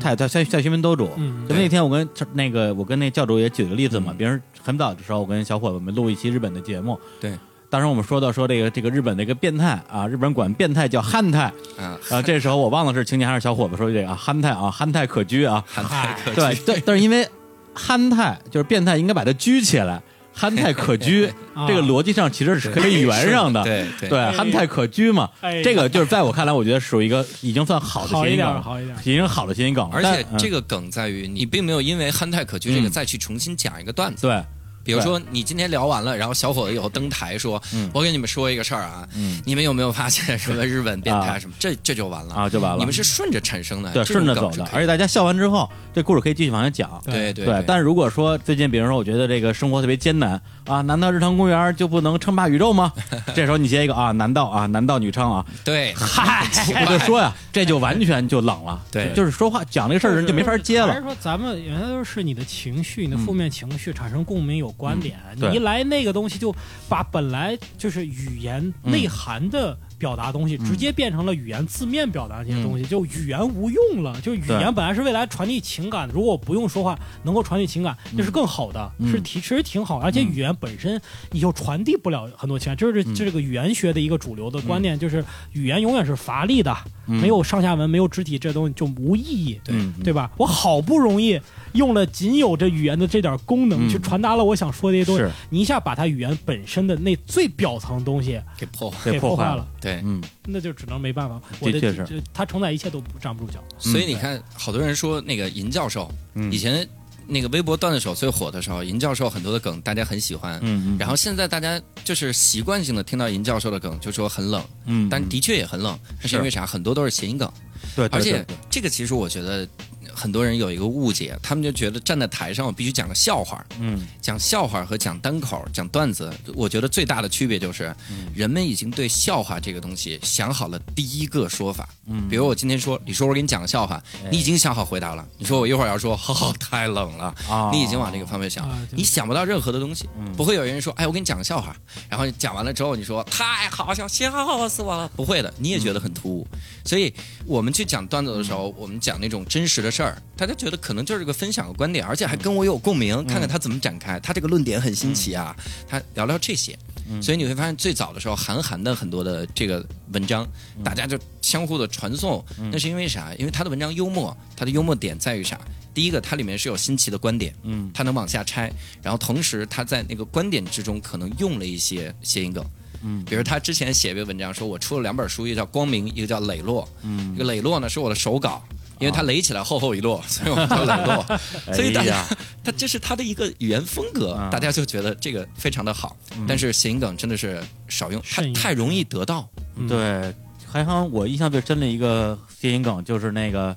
太太太太喧宾夺主。嗯就那天我跟那个我跟那教主也举个例子嘛，嗯。别人很早的时候，我跟小伙子们录一期日本的节目，对，当时我们说到说这个这个日本的一个变态啊，日本人管变态叫憨态啊，啊，这时候我忘了是青年还是小伙子说这个啊憨态啊憨态可掬啊，憨态可对对，但是因为憨态就是变态，应该把它拘起来，憨态可掬，啊。这个逻辑上其实是可以圆上的。对对对，憨态可掬嘛，哎这个就是在我看来，我觉得属于一个已经算好的谐音梗了，好一点已经好的谐音梗了。而且这个梗在于你并没有因为憨态可掬这个嗯。再去重新讲一个段子。对，比如说你今天聊完了，然后小伙子以后登台说：“我给你们说一个事儿啊，嗯你们有没有发现什么日本变态啊什么？这这就完了啊就完了你们是顺着产生的，对，顺着走的，而且大家笑完之后，这故事可以继续往下讲。对对对，但是如果说最近，比如说，我觉得这个生活特别艰难啊，难道日常公园就不能称霸宇宙吗？这时候你接一个啊，难道啊，难道女唱啊，对嗨，我就说呀，这就完全就冷了。对就是说话讲这个事儿人就没法接了。还是说咱们原来都是你的情绪，你的负面情绪产生共鸣有观点，嗯你一来那个东西就把本来就是语言嗯内涵的表达东西，直接变成了语言字面表达这些东西，就语言无用了。就语言本来是为来传递情感的，如果不用说话能够传递情感，那是更好的，嗯是提其实挺好。而且语言本身你就传递不了很多情感，就是嗯这个语言学的一个主流的观念，就是语言永远是乏力的，嗯没有上下文，没有肢体，这东西就无意义。对嗯对吧？我好不容易用了仅有这语言的这点功能，嗯。去传达了我想说的一些东西。是，你一下把它语言本身的那最表层的东西给破坏。给破坏了。对，嗯，那就只能没办法。我的的确是。这它承载一切都不站不住脚。所以你看，好多人说那个尹教授，嗯。以前那个微博段子手最火的时候，尹教授很多的梗大家很喜欢，嗯嗯然后现在大家就是习惯性的听到尹教授的梗就说很冷，嗯，但的确也很冷，是因为啥？很多都是谐音梗，对，对。而且这个其实我觉得很多人有一个误解，他们就觉得站在台上我必须讲个笑话，嗯。讲笑话和讲单口、讲段子，我觉得最大的区别就是，人们已经对笑话这个东西想好了第一个说法。嗯，比如我今天说，你说我给你讲个笑话，你已经想好回答了。你说我一会儿要说，哈 哈，太冷了，啊，你已经往这个方面想你想不到任何的东西。嗯，不会有人说，哎，我给你讲个笑话，然后你讲完了之后，你说太好笑，笑死我了，不会的，你也觉得很突兀。所以我们去讲段子的时候，我们讲那种真实的事儿，大家觉得可能就是个分享个观点，而且还跟我有共鸣，看看他怎么展开，他这个论点很新奇啊，他聊聊这些。所以你会发现，最早的时候，韩寒的很多的这个文章，大家就相互的传送，那是因为啥？因为他的文章幽默，他的幽默点在于啥？第一个，它里面是有新奇的观点，嗯他能往下拆，然后同时他在那个观点之中可能用了一些谐音梗。嗯比如他之前写一篇文章，说我出了两本书，一个叫《光明》，一个叫《磊落》。嗯这个磊落呢是我的手稿，因为它垒起来厚厚一摞，所以我们叫磊落。所以大家哎呀，他这是他的一个语言风格啊，大家就觉得这个非常的好。但是谐音梗真的是少用，太太容易得到。嗯，对，还好我印象最深的一个谐音梗就是那个。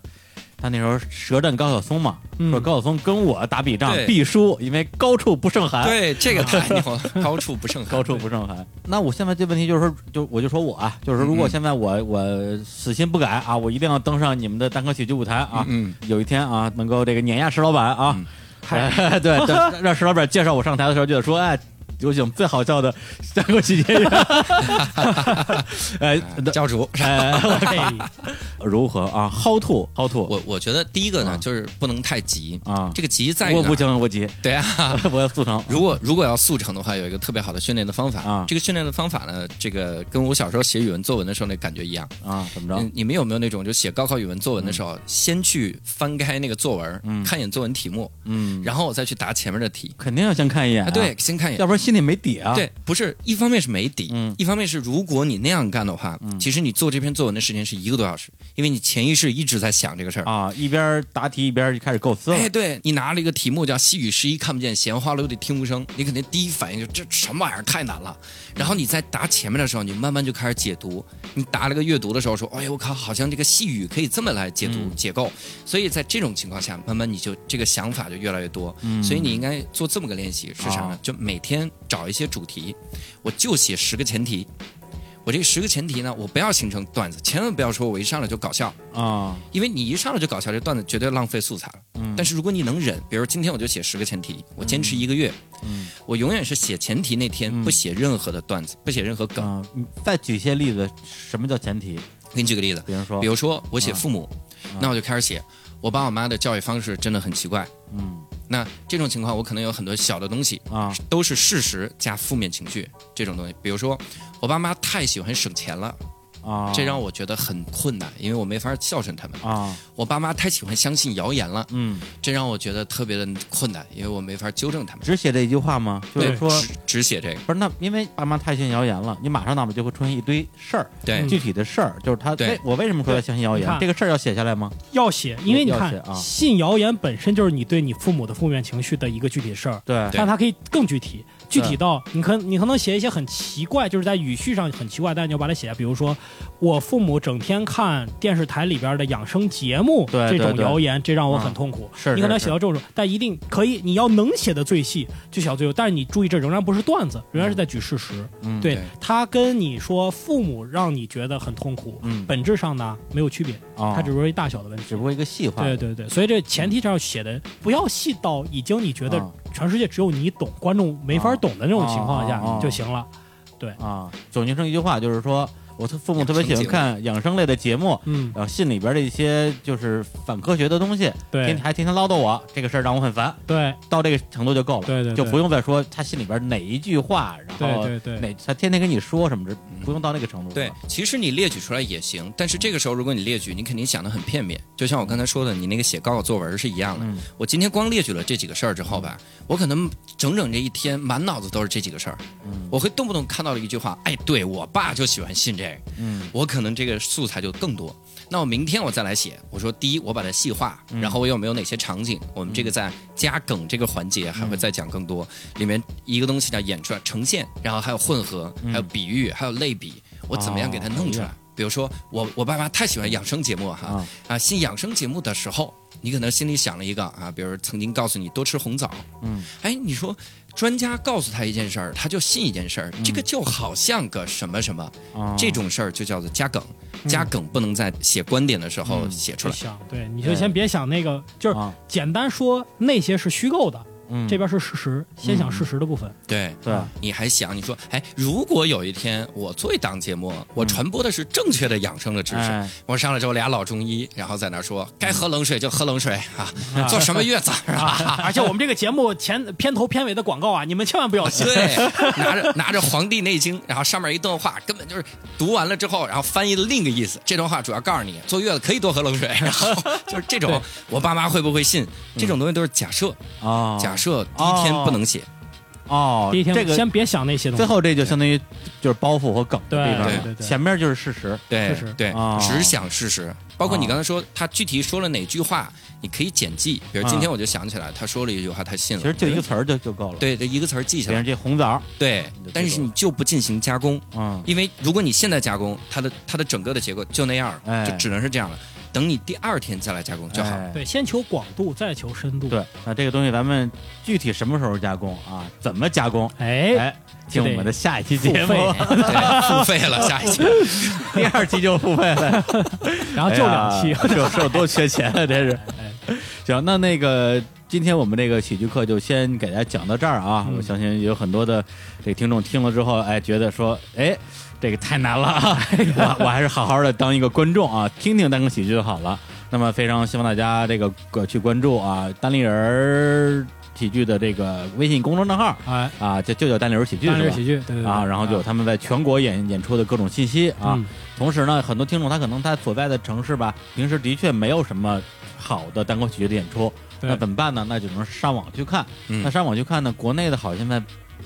他那时候舌战高晓松嘛，嗯说高晓松跟我打笔仗必输，因为高处不胜寒。对，这个 太牛了，高处不胜寒。高处不胜寒。那我现在这问题就是说，就我就说我啊，就是如果现在我我死心不改啊，我一定要登上你们的单口喜剧舞台啊，嗯，有一天啊，能够这个碾压石老板啊嗯，哎 对，让让石老板介绍我上台的时候，就得说，哎。有请最好笑的三国喜剧演员，哎，教主。哎，哎 如何啊？How to how to 我我觉得第一个啊呢，就是不能太急。啊，这个急在我不行，我急，对啊，我要速成。如果如果要速成的话，有一个特别好的训练的方法啊这个训练的方法呢，这个跟我小时候写语文作文的时候那感觉一样。啊，怎么着嗯？你们有没有那种就写高考语文作文的时候，先去翻开那个作文，嗯看一眼作文题目，嗯，然后我再去答前面的题？肯定要先看一眼啊，对，，先看一眼。要不然心里没底啊。，对，不是，一方面是没底，嗯一方面是如果你那样干的话，其实你做这篇作文的时间是一个多小时，因为你潜意识一直在想这个事儿。啊，一边答题一边就开始构思了。哎，对你拿了一个题目叫“细雨湿衣看不见，闲话留得听无声”，你肯定第一反应就这什么玩意儿太难了。然后你在答前面的时候，你慢慢就开始解读。你答了个阅读的时候说：“哎呦我靠，好像这个细雨可以这么来解读、解构。”所以在这种情况下，慢慢你就这个想法就越来越多。嗯所以你应该做这么个练习是啥呢啊？就每天找一些主题，我就写十个前提。我这十个前提呢，我不要形成段子，千万不要说我一上来就搞笑，啊，因为你一上来就搞笑，这段子绝对浪费素材了。嗯但是如果你能忍，比如今天我就写十个前提，我坚持一个月，嗯我永远是写前提那天嗯不写任何的段子，不写任何梗。再举些例子，什么叫前提？给你举个例子，比如说比，如说我写父母，啊那我就开始写我爸我妈的教育方式真的很奇怪。嗯那这种情况，我可能有很多小的东西，啊都是事实加负面情绪这种东西。比如说，我爸妈太喜欢省钱了，啊，这让我觉得很困难，因为我没法孝顺他们。啊我爸妈太喜欢相信谣言了，嗯，这让我觉得特别的困难，因为我没法纠正他们。只写这一句话吗？就是，说。只只写这个。不是那，因为爸妈太信谣言了，你马上脑子就会出现一堆事儿，对嗯具体的事儿，就是他，我为什么说要相信谣言？这个事儿要写下来吗？要写，因为你看啊信谣言本身就是你对你父母的负面情绪的一个具体事儿，对但它可以更具体，具体到你可你可能写一些很奇怪，就是在语序上很奇怪，但是你要把它写下。比如说，我父母整天看电视台里边的养生节目，对这种谣言，这让我啊很痛苦。是你可能是写到这种，但一定可以，你要能写的最细就写到最后。但是你注意，这仍然不是段子，仍然是在举事实。嗯对对他跟你说父母让你觉得很痛苦，嗯本质上呢没有区别，啊，它只不过一大小的问题只。不过一个细化，对对对，所以这前提是要写的不要细到已经你觉得啊全世界只有你懂，观众没法懂的那种情况下就行了。啊，总结成一句话就是说，我父母特别喜欢看养生类的节目，嗯，然后信里边的一些就是反科学的东西，天对还天天唠叨我，这个事儿让我很烦，对。到这个程度就够了，对对，就不用再说他心里边哪一句话，然后对对对。哪他天天跟你说什么的，不用到那个程度。对，其实你列举出来也行，但是这个时候如果你列举，你肯定想的很片面，就像我刚才说的，你那个写高考作文是一样的。嗯。我今天光列举了这几个事儿之后吧，我可能整整这一天满脑子都是这几个事儿，嗯。我会动不动看到了一句话，哎，对我爸就喜欢信这个，嗯。我可能这个素材就更多。那我明天我再来写，我说第一我把它细化，嗯。然后我有没有哪些场景，我们这个在加梗这个环节还会再讲更多，里面一个东西叫演出来呈现，然后还有混合，还有比喻，还有类比，我怎么样给它弄出来？比如说我我爸妈太喜欢养生节目哈啊。啊，信养生节目的时候，你可能心里想了一个啊，比如曾经告诉你多吃红枣，嗯，哎，你说专家告诉他一件事儿，他就信一件事儿，这个就好像个什么什么，啊这种事儿就叫做加梗，加梗不能在写观点的时候嗯。写出来。就想对，你就先别想那个，就是啊简单说那些是虚构的，嗯。这边是事实，先想事实的部分。对，对你还想，你说，哎，如果有一天我做一档节目，我传播的是正确的养生的知识，哎。我上来之后俩老中医，然后在那说该喝冷水就喝冷水啊，做什么月子是吧？而且我们这个节目前片头片尾的广告啊，你们千万不要信。对，拿着拿着《黄帝内经》，然后上面一段话，根本就是读完了之后，然后翻译了另一个意思。这段话主要告诉你，坐月子可以多喝冷水，然后 就是这种，我爸妈会不会信？这种东西都是假设，啊，假设第一天不能写。哦，第一天这个先别想那些东西。最后这就相当于就是包袱和梗的地方，对对对对前面就是事实，对对哦，只想事实。包括你哦刚才说他具体说了哪句话，你可以简记。比如今天我就想起来，他说了一句话，他信了。其实就一个词儿就就够了。，对，这一个词儿记下来比如来。这红枣，对，但是你就不进行加工，嗯，因为如果你现在加工，它的它的整个的结构就那样哎，就只能是这样了。等你第二天再来加工就好。哎对，先求广度，再求深度。，对，那这个东西咱们具体什么时候加工啊？怎么加工？哎，哎，听我们的下一期节目，付费 对，付费了，下一期。第二期就付费了，然后就两期。哎呀是有是有多缺钱啊？这是。行，那那个今天我们这个喜剧课就先给大家讲到这儿啊。嗯我相信有很多的这个听众听了之后，哎，觉得说，哎，这个太难了啊，我我还是好好的当一个观众啊，听听单口喜剧就好了。那么非常希望大家这个呃去关注啊，单立人儿喜剧的这个微信公众账号哎，啊，就就叫单立人喜剧是吧？单人喜剧，对对对啊，然后就有他们在全国演演出的各种信息啊。嗯同时呢，很多听众他可能他所在的城市吧，平时的确没有什么好的单口喜剧的演出，那怎么办呢？那只能上网去看。嗯那上网去看呢，国内的好像现在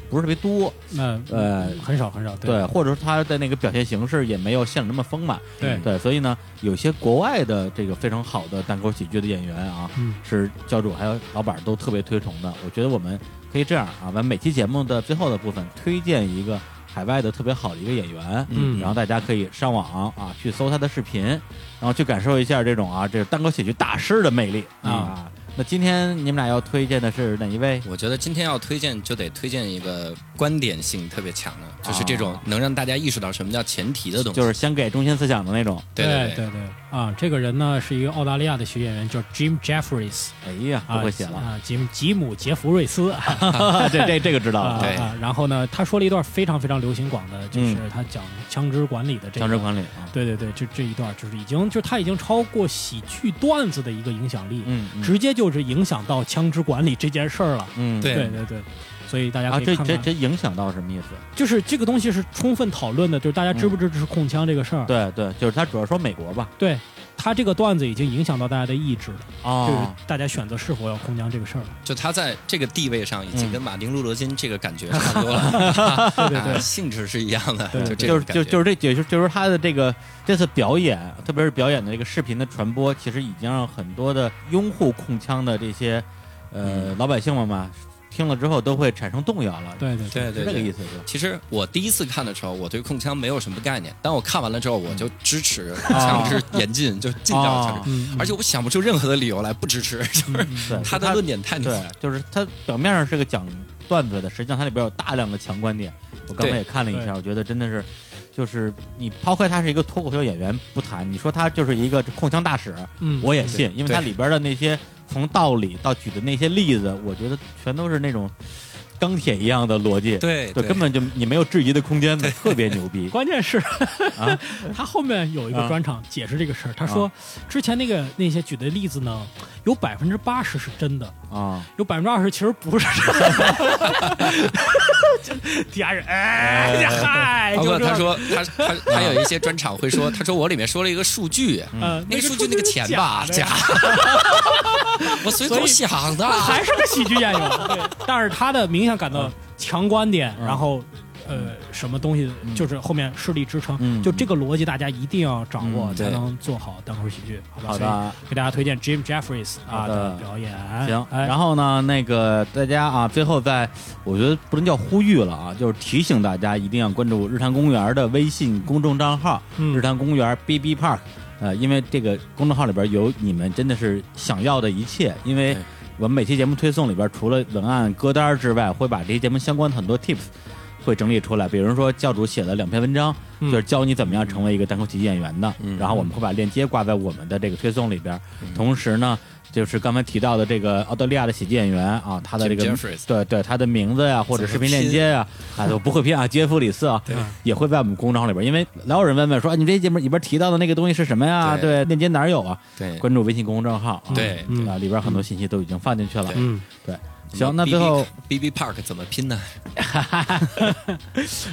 不是特别多，那呃很少很少，对，或者说他的那个表现形式也没有现在那么丰满，对。对，所以呢，有些国外的这个非常好的单口喜剧的演员啊，嗯。是教主还有老板都特别推崇的。我觉得我们可以这样啊，把每期节目的最后的部分推荐一个海外的特别好的一个演员，嗯。然后大家可以上网啊去搜他的视频，然后去感受一下这种啊这个单口喜剧大师的魅力啊。那今天你们俩要推荐的是哪一位？我觉得今天要推荐就得推荐一个观点性特别强的，就是这种啊能让大家意识到什么叫前提的东西。就是先给中心思想的那种。对对对。对啊，这个人呢是一个澳大利亚的喜剧演员，叫 Jim Jeffries 哎呀，啊，不会写了，啊，吉姆吉姆杰弗瑞斯。这这这个知道啊了。对。啊。然后呢，他说了一段非常非常流行广的，就是他讲枪支管理的这个枪支管理啊，对对对，这这一段就是已经就是他已经超过喜剧段子的一个影响力，嗯，嗯。直接就是影响到枪支管理这件事儿了。嗯。对。对对对，所以大家啊，这这可以看看，这影响到什么意思？就是这个东西是充分讨论的，就是大家支不支持控枪这个事儿。对对，就是他主要说美国吧。对他这个段子已经影响到大家的意志了，就是哦，大家选择是否要控枪这个事儿了。就他在这个地位上已经嗯跟马丁路德金这个感觉差不多了，对对啊对，性质是一样的，对就这就是就就是这，也就是就是他的这个这次表演，特别是表演的这个视频的传播，其实已经让很多的拥护控枪的这些呃老百姓们嘛，听了之后都会产生动摇了。对对对对对是这个意思是？其实我第一次看的时候，我对控枪没有什么概念。但我看完了之后，我就支持哦枪支严禁，就禁掉枪支。嗯，而且我想不出任何的理由来不支持，就是，他的论点太牛对。，就是他表面上是个讲段子的，实际上它里边有大量的强观点。我刚才也看了一下，我觉得真的是，就是你抛开他是一个脱口秀演员不谈，你说他就是一个控枪大使，嗯，我也信，因为对它里边的那些从道理到举的那些例子，我觉得全都是那种钢铁一样的逻辑，对对，根本就你没有质疑的空间的，特别牛逼。关键是啊 他后面有一个啊专场解释这个事儿，他说之前那个那些举的例子呢，有百分之八十是真的，啊，有百分之二十其实不是。就底下人哎嗨，就他说他他他有一些专场会说，他说我里面说了一个数据，那个数据那个钱吧假，我随口想的。还是个喜剧演员，但是他的明显感到强观点，然后。呃，什么东西就是后面势力支撑，嗯就这个逻辑大家一定要掌握，嗯才能做好单口喜剧，好吧？好的，给大家推荐 Jim Jeffries 啊的。的表演。行。哎，然后呢，那个大家啊，最后在，我觉得不能叫呼吁了啊，就是提醒大家一定要关注日坛公园的微信公众账号，嗯。日坛公园 BB Park，呃，因为这个公众号里边有你们真的是想要的一切，因为我们每期节目推送里边除了文案歌单之外，会把这些节目相关的很多 tips 会整理出来，比如说教主写了两篇文章，嗯。就是教你怎么样成为一个单口喜剧演员的，嗯。然后我们会把链接挂在我们的这个推送里边，同时呢。就是刚才提到的这个澳大利亚的喜剧演员啊，他的这个对对他的名字呀、或者视频链接呀、啊，都不会拼啊，杰弗里斯啊，也会在我们公众号里边，因为老有人问问说，啊你这节目里边提到的那个东西是什么呀？对。对，链接哪有啊？对。关注微信公众号啊，对。嗯啊，里边很多信息都已经放进去了。嗯，对，行，那最后 B B Park 怎么拼呢？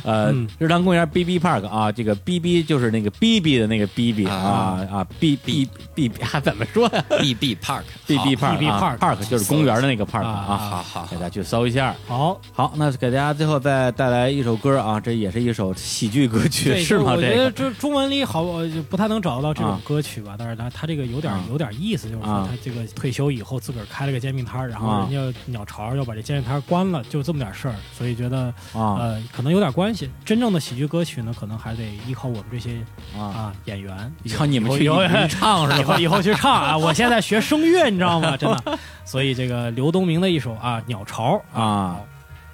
呃嗯，日坛公园 B B Park 啊，这个 B B 就是那个 B B 的那个 B B 啊啊啊 B B B B 还怎么说呀 B B Park？B B Park BB 啊 Park Park 就是公园的那个 Park 啊啊，好好给大家去搜一下。好，好，那给大家最后再带来一首歌啊，这也是一首喜剧歌曲，对，是吗？我觉得这中文里好我就不太能找到这种啊歌曲吧，但是他他这个有点啊有点意思，就是说啊他这个退休以后自个儿开了个煎饼摊，然后啊人家鸟巢要把这煎饼摊关了，就这么点事儿，所以觉得啊呃可能有点关系。真正的喜剧歌曲呢，可能还得依靠我们这些啊，啊演员，叫你们去 以后一一唱是吧？以后以后去唱啊！我现在学声乐，你知道吗？真的，所以这个刘东明的一首啊《鸟巢》啊，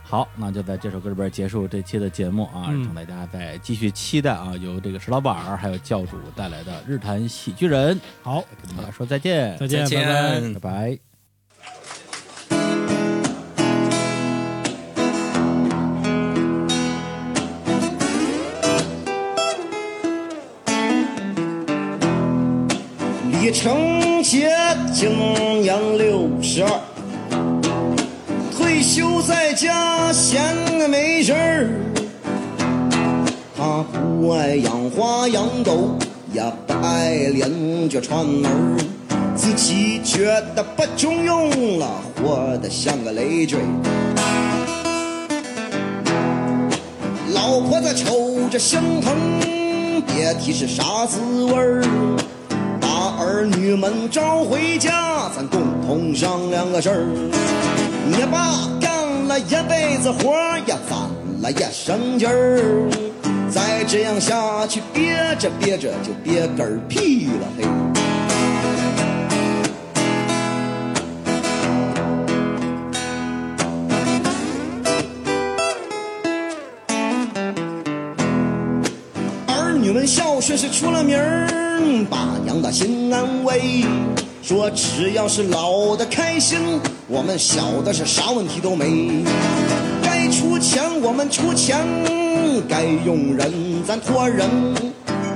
好，那就在这首歌里边结束这期的节目啊，嗯请大家再继续期待啊，由这个石老板儿还有教主带来的日坛喜剧人，好，跟大家说再见，再见，再拜拜。见拜拜。成杰今年六十二，退休在家闲的没事儿。他不爱养花养狗，也不爱连着串门，自己觉得不中用了，活得像个累赘。老婆子瞅着心疼，别提是啥滋味儿。儿女们招回家，咱共同商量个事儿。你爸干了一辈子活，也攒了一身劲儿。再这样下去，憋着憋着就憋嗝屁了，嘿。儿女们孝顺是出了名儿。把娘的心安慰。说只要是老的开心，我们小的是啥问题都没。该出钱我们出钱，该用人咱托人。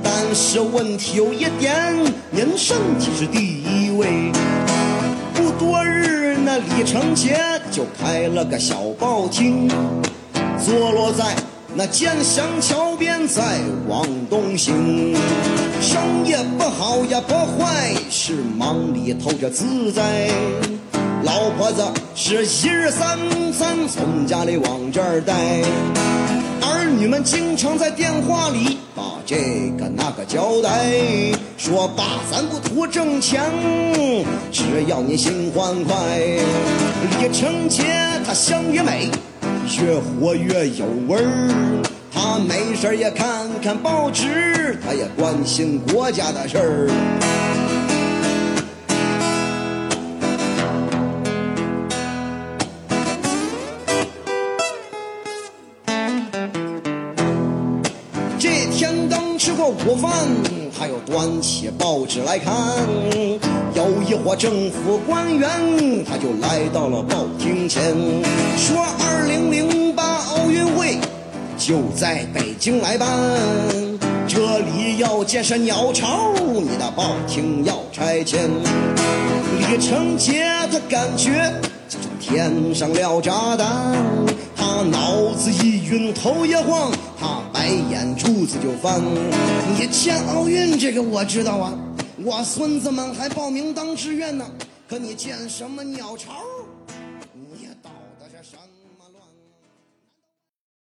但是问题有一点，您身体是第一位。不多日，那李成杰就开了个小报厅，坐落在那建祥桥边，再往东行。生意不好也不坏，是忙里透着自在。老婆子是一日三餐从家里往这儿带，儿女们经常在电话里把这个那个交代，说爸咱不图挣钱，只要你心欢快。李成杰他乡也美，越活越有味儿。他没事儿也看看报纸，他也关心国家的事儿。这天刚吃过午饭，他又端起报纸来看，有一伙政府官员，他就来到了报厅前，说二零零八奥运会就在北京来办，这里要建设鸟巢，你的报厅要拆迁。李成杰他感觉就像天上撂炸弹，他脑子一晕，头一晃，白眼珠子就翻。你建奥运这个我知道啊，我孙子们还报名当志愿呢。可你建什么鸟巢？